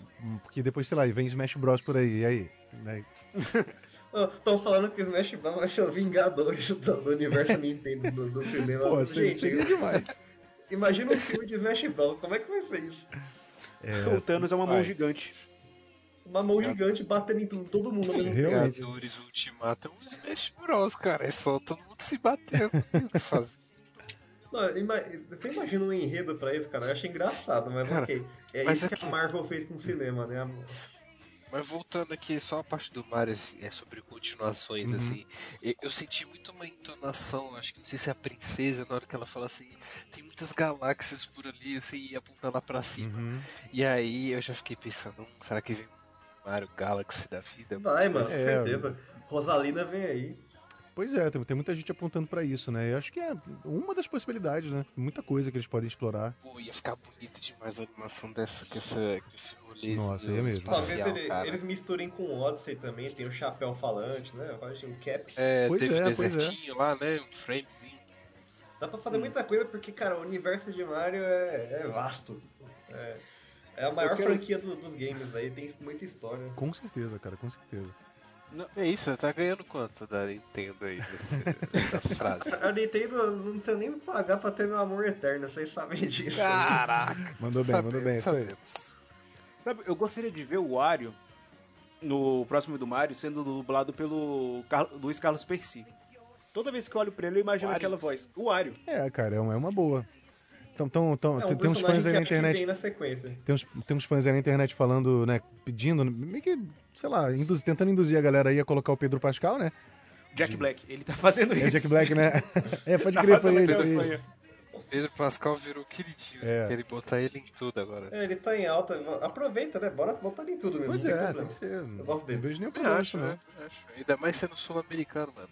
porque depois, sei lá, vem Smash Bros por aí, e aí? Né? (laughs) Estão falando que Smash Bros vai ser o Vingadores (laughs) do, do universo Nintendo do, do cinema. Pô, Gente, seria demais. Imagina um filme de Smash Bros, como é que vai ser isso? É, (laughs) o Thanos é uma mão gigante uma mão gigante batendo em todo mundo. Realmente. Vingadores Ultimato é um Smash Bros, cara. É só todo mundo se batendo. o que fazer. (laughs) Não, ima você imagina um enredo pra isso, cara? Eu acho engraçado, mas cara, ok. É mas isso é que a Marvel fez com o cinema, né, amor? Mas voltando aqui, só a parte do Mario assim, é sobre continuações, uhum. assim. Eu, eu, senti muito uma entonação, acho que não sei se é a princesa, na hora que ela fala assim, tem muitas galáxias por ali, assim, apontando lá pra cima. Uhum. E aí eu já fiquei pensando, hum, será que vem Mario Galaxy da vida. Vai, mano, com é, certeza. Rosalina vem aí. Pois é, tem, tem muita gente apontando para isso, né? Eu acho que é uma das possibilidades, né? Muita coisa que eles podem explorar. Pô, ia ficar bonito demais a animação dessa, com, essa, com esse rolê. Nossa, é mesmo. Talvez ele, eles misturem com o Odyssey também, tem o chapéu falante, né? Um cap. É, pois teve é, um é. desertinho é. lá, né? Um framezinho. Dá pra fazer hum. muita coisa porque, cara, o universo de Mario é, é vasto. É. É a maior quero... franquia do, dos games aí, tem muita história. Com certeza, cara, com certeza. Não, é isso, você tá ganhando quanto da Nintendo aí nessa (laughs) frase? A Nintendo não precisa nem pagar pra ter meu amor eterno, vocês sabem disso. Caraca! mandou bem, mandou bem, isso aí. Sabe, eu gostaria de ver o Wario no próximo do Mario sendo dublado pelo Car Luiz Carlos Percy. Toda vez que eu olho pra ele, eu imagino Wario. aquela voz. O Wario. É, cara, é uma boa. Então, tão, tão, é um tem uns fãs aí na internet. Na sequência. Tem, uns, tem uns fãs aí na internet falando, né? Pedindo, meio que, sei lá, induz, tentando induzir a galera aí a colocar o Pedro Pascal, né? Jack de... Black, ele tá fazendo é isso. É Jack Black, né? (laughs) é, pode tá crer, foi ele. Foi Pedro Pascal virou queridinho, é. ele botar ele em tudo agora. É, ele tá em alta. Aproveita, né? Bora botar ele em tudo mesmo. Pois é, tem que ser. Eu gosto dele. Não vejo nenhum problema, acho, né? Acho. Ainda mais sendo sul-americano, mano.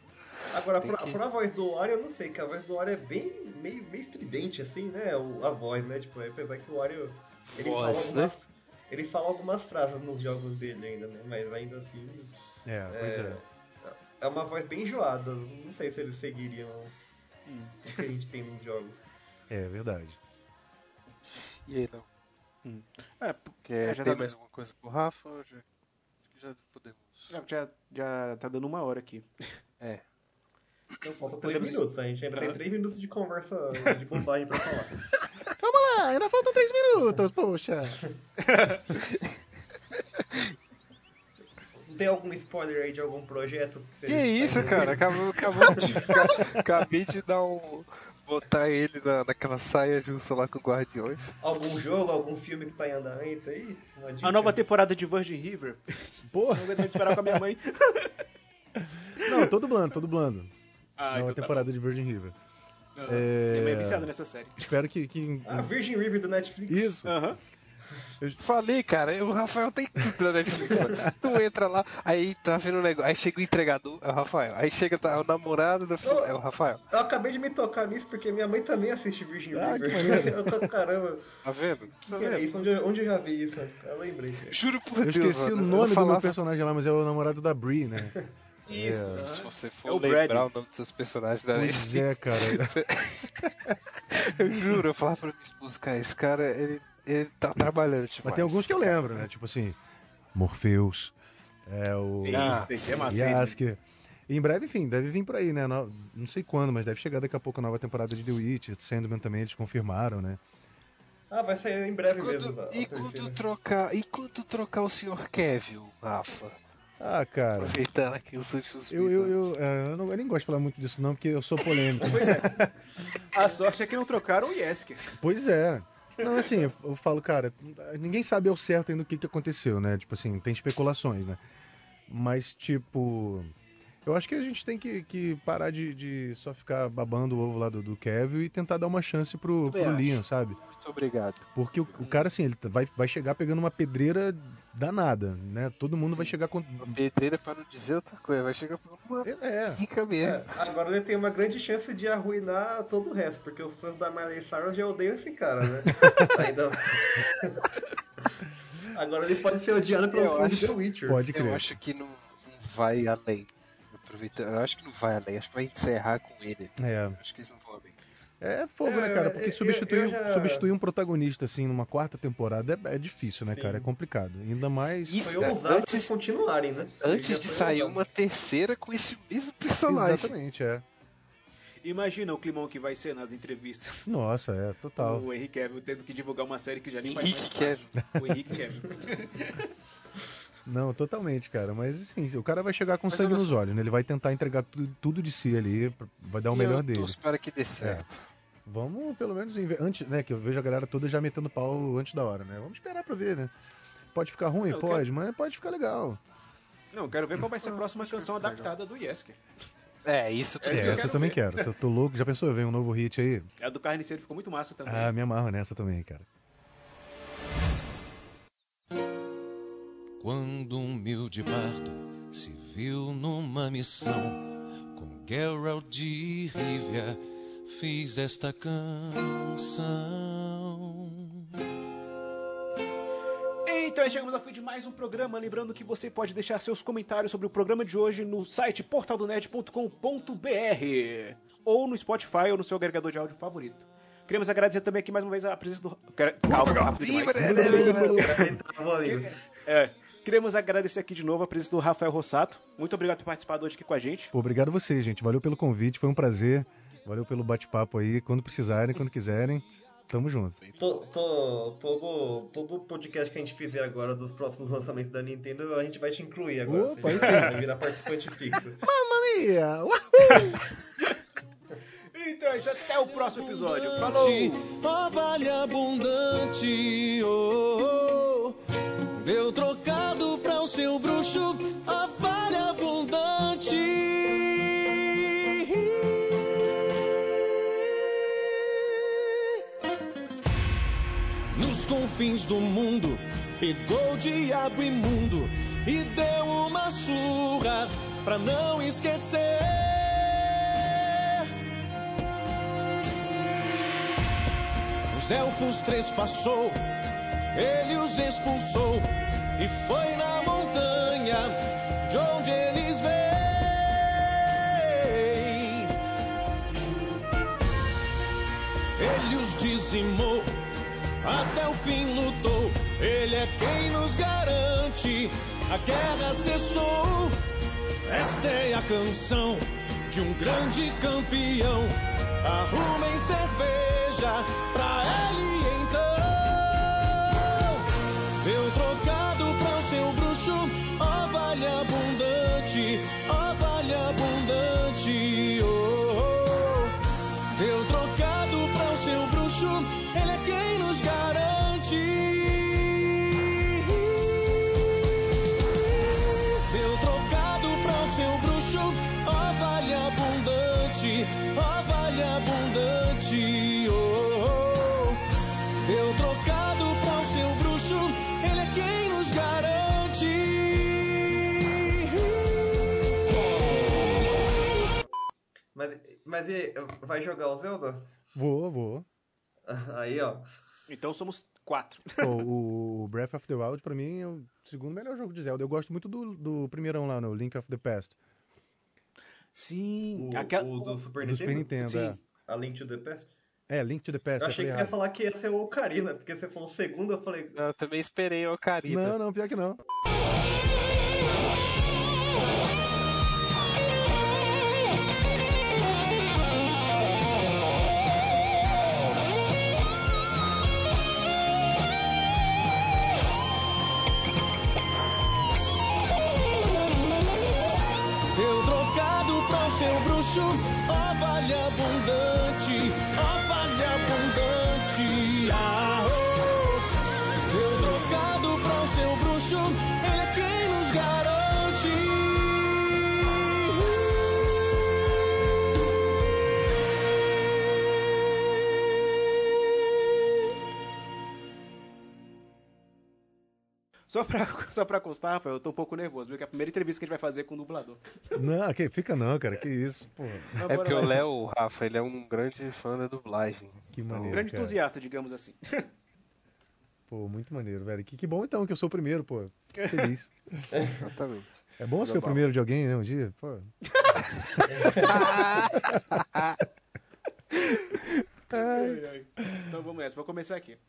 Agora, pra, que... pra voz do Wario, eu não sei, que a voz do Wario é bem meio, meio estridente, assim, né? O, a voz, né? Tipo, apesar que o Wario. Ele, voz, fala, algumas, né? ele fala algumas frases nos jogos dele ainda, né? Mas ainda assim. É, pois é. É uma voz bem enjoada. Não sei se eles seguiriam hum. o que a gente tem nos jogos. É verdade. E aí, não? Hum. É, Quer é, já ter tá... mais alguma coisa pro Rafa? Já, acho que já podemos. Já, já tá dando uma hora aqui. É. Então falta 3 minutos, a gente ainda tem 3 minutos de conversa de bobagem pra falar. (laughs) Calma lá, ainda faltam 3 minutos, poxa. (laughs) Tem algum spoiler aí de algum projeto? Que, que isso, cara? Acabou, acabou de, (laughs) acabei de dar um. Botar ele na, naquela saia justa lá com Guardiões. Algum jogo, algum filme que tá em andamento aí? A nova temporada de Virgin River. Porra. Não vou esperar com a minha mãe. Não, tô dublando, tô dublando. Ah, nova então tá temporada tá de Virgin River. Uhum. É... é viciado nessa série. Espero que. que... A Virgin River do Netflix. Isso. Aham. Uhum. Eu... Falei, cara, o Rafael tem tudo na Netflix. (laughs) tu entra lá, aí tá vendo um negócio, aí chega o entregador, é o Rafael. Aí chega tá, o namorado do filho, é o Rafael. Eu acabei de me tocar nisso porque minha mãe também assiste Virgin ah, River. (laughs) Caramba. Tá vendo? Que, tá que era isso? Onde, onde eu já vi isso? Eu lembrei. Juro por eu Deus. Eu esqueci mano. o nome do meu personagem lá, mas é o namorado da Brie, né? (laughs) Isso. É. Se você for é o lembrar Brad. o nome dos seus personagens da Netflix. Pois é, cara. (laughs) eu juro, eu falava pra minha esposa, cara, esse cara, ele ele tá trabalhando, tipo. Mas tem alguns que eu lembro, né? Tipo assim, Morpheus, é o. Ah, Yasker. Em breve, enfim, deve vir por aí, né? No... Não sei quando, mas deve chegar daqui a pouco a nova temporada de The Witch. Sandman também, eles confirmaram, né? Ah, vai sair em breve quando, mesmo. E quando, trocar, e quando trocar o Sr. Kevin, Rafa? Ah, cara. Aproveitando aqui os últimos eu, eu, eu, é, eu, não, eu nem gosto de falar muito disso, não, porque eu sou polêmico. pois é. (laughs) A sorte é que não trocaram o Yesker. Pois é. Não, assim, eu, eu, falo, cara, ninguém sabe ao certo ainda o que, que aconteceu, né? Tipo assim, tem especulações, né? Mas, tipo. Eu acho que a gente tem que, que parar de, de só ficar babando o ovo lá do, do Kevin e tentar dar uma chance pro, pro Liam, sabe? Muito obrigado. Porque o, o, cara, assim, ele vai, vai chegar pegando uma pedreira danada, né? Todo mundo Sim. vai chegar com. Uma pedreira para não dizer outra coisa, vai chegar com uma é, é. pica mesmo. É, agora ele tem uma grande chance de arruinar todo o resto, porque os fãs da Miley Cyrus já odeiam esse cara, né? (laughs) Ainda. agora ele pode ser odiado pelos fãs de The Witcher. Pode crer. Eu acho que não, não vai além. Eu acho que não vai além, acho que vai encerrar com ele. É. Acho que eles não vão além. É fogo, né, é, né, cara? Porque substituir, eu, eu já... substituir um protagonista, assim, numa quarta temporada é, é difícil, né, Sim. cara? É complicado. Ainda mais. Isso, Foi antes de continuarem, né? Antes de sair uma terceira com esse mesmo personagem. Exatamente, é. Imagina o climão que vai ser nas entrevistas. Nossa, é, total. O Henrique Kevin tendo que divulgar uma série que já nem Henrique faz mais Kevin. O Henrique Kevin. (laughs) Não, totalmente, cara. Mas assim, o cara vai chegar com Mas sangue nos olhos, né? Ele vai tentar entregar tudo, tudo de si ali, vai dar o melhor dele. Eu espero que dê certo. É. Vamos, pelo menos, antes, né? Que eu vejo a galera toda já metendo pau antes da hora, né? Vamos esperar pra ver, né? Pode ficar ruim? Não, pode, quero... mas pode ficar legal. Não, quero ver qual vai ser a próxima canção adaptada do Yesker. É, isso tudo. É, essa eu também quero. Tô, tô, louco. Já pensou? Vem um novo hit aí? É a do Carniceiro, ficou muito massa também. Ah, me amarro nessa também, cara. Quando um humilde bardo se viu numa missão com Geralt de Rivia fiz esta canção. Então chegamos ao fim de mais um programa. Lembrando que você pode deixar seus comentários sobre o programa de hoje no site portaldonerd.com.br ou no Spotify ou no seu agregador de áudio favorito. Queremos agradecer também aqui mais uma vez a presença do. Calma, rápido é, Queremos agradecer aqui de novo a presença do Rafael Rossato. Muito obrigado por participar hoje aqui com a gente. Obrigado a você, gente. Valeu pelo convite, foi um prazer. Valeu pelo bate-papo aí. Quando precisarem, quando quiserem, tamo junto. Tô, tô, todo, todo podcast que a gente fizer agora dos próximos lançamentos da Nintendo, a gente vai te incluir agora. Opa, você vai virar participante fixo. (laughs) Mamma mia! (laughs) Então é isso, até o próximo episódio. Falou! Ó vale abundante, oh, oh, deu trocado seu bruxo, ó vale abundante. confins do mundo, pegou o diabo imundo e deu uma surra pra não esquecer. Os elfos trespassou, ele os expulsou e foi na de onde eles vêm. Ele os dizimou até o fim lutou. Ele é quem nos garante. A guerra cessou. Esta é a canção de um grande campeão. Arrumem cerveja pra ele então. Deu trocado Mas e vai jogar o Zelda? Vou, vou. (laughs) Aí, ó. Então somos quatro. Pô, o Breath of the Wild, pra mim, é o segundo melhor jogo de Zelda. Eu gosto muito do, do primeirão lá, no Link of the Past. Sim. O, aquela... o do Super do Nintendo? Super Nintendo, Sim. é. A Link to the Past? É, Link to the Past. Eu achei que você ia falar que ia ser o Ocarina, porque você falou segundo, eu falei... Eu também esperei o Ocarina. Não, não, pior que não. Seu Só pra, (laughs) só pra constar, Rafael, eu tô um pouco nervoso, viu? Que é a primeira entrevista que a gente vai fazer com o dublador. Não, que, fica não, cara. Que isso, pô. É porque o Léo, o Rafa, ele é um grande fã da dublagem. Que Um maneiro. grande cara. entusiasta, digamos assim. (laughs) Pô, muito maneiro, velho. Que, que bom então que eu sou o primeiro, pô. Feliz. (laughs) Exatamente. É bom ser o primeiro de alguém, né? Um dia, pô. Ai, ai. Então vamos nessa, vou começar aqui.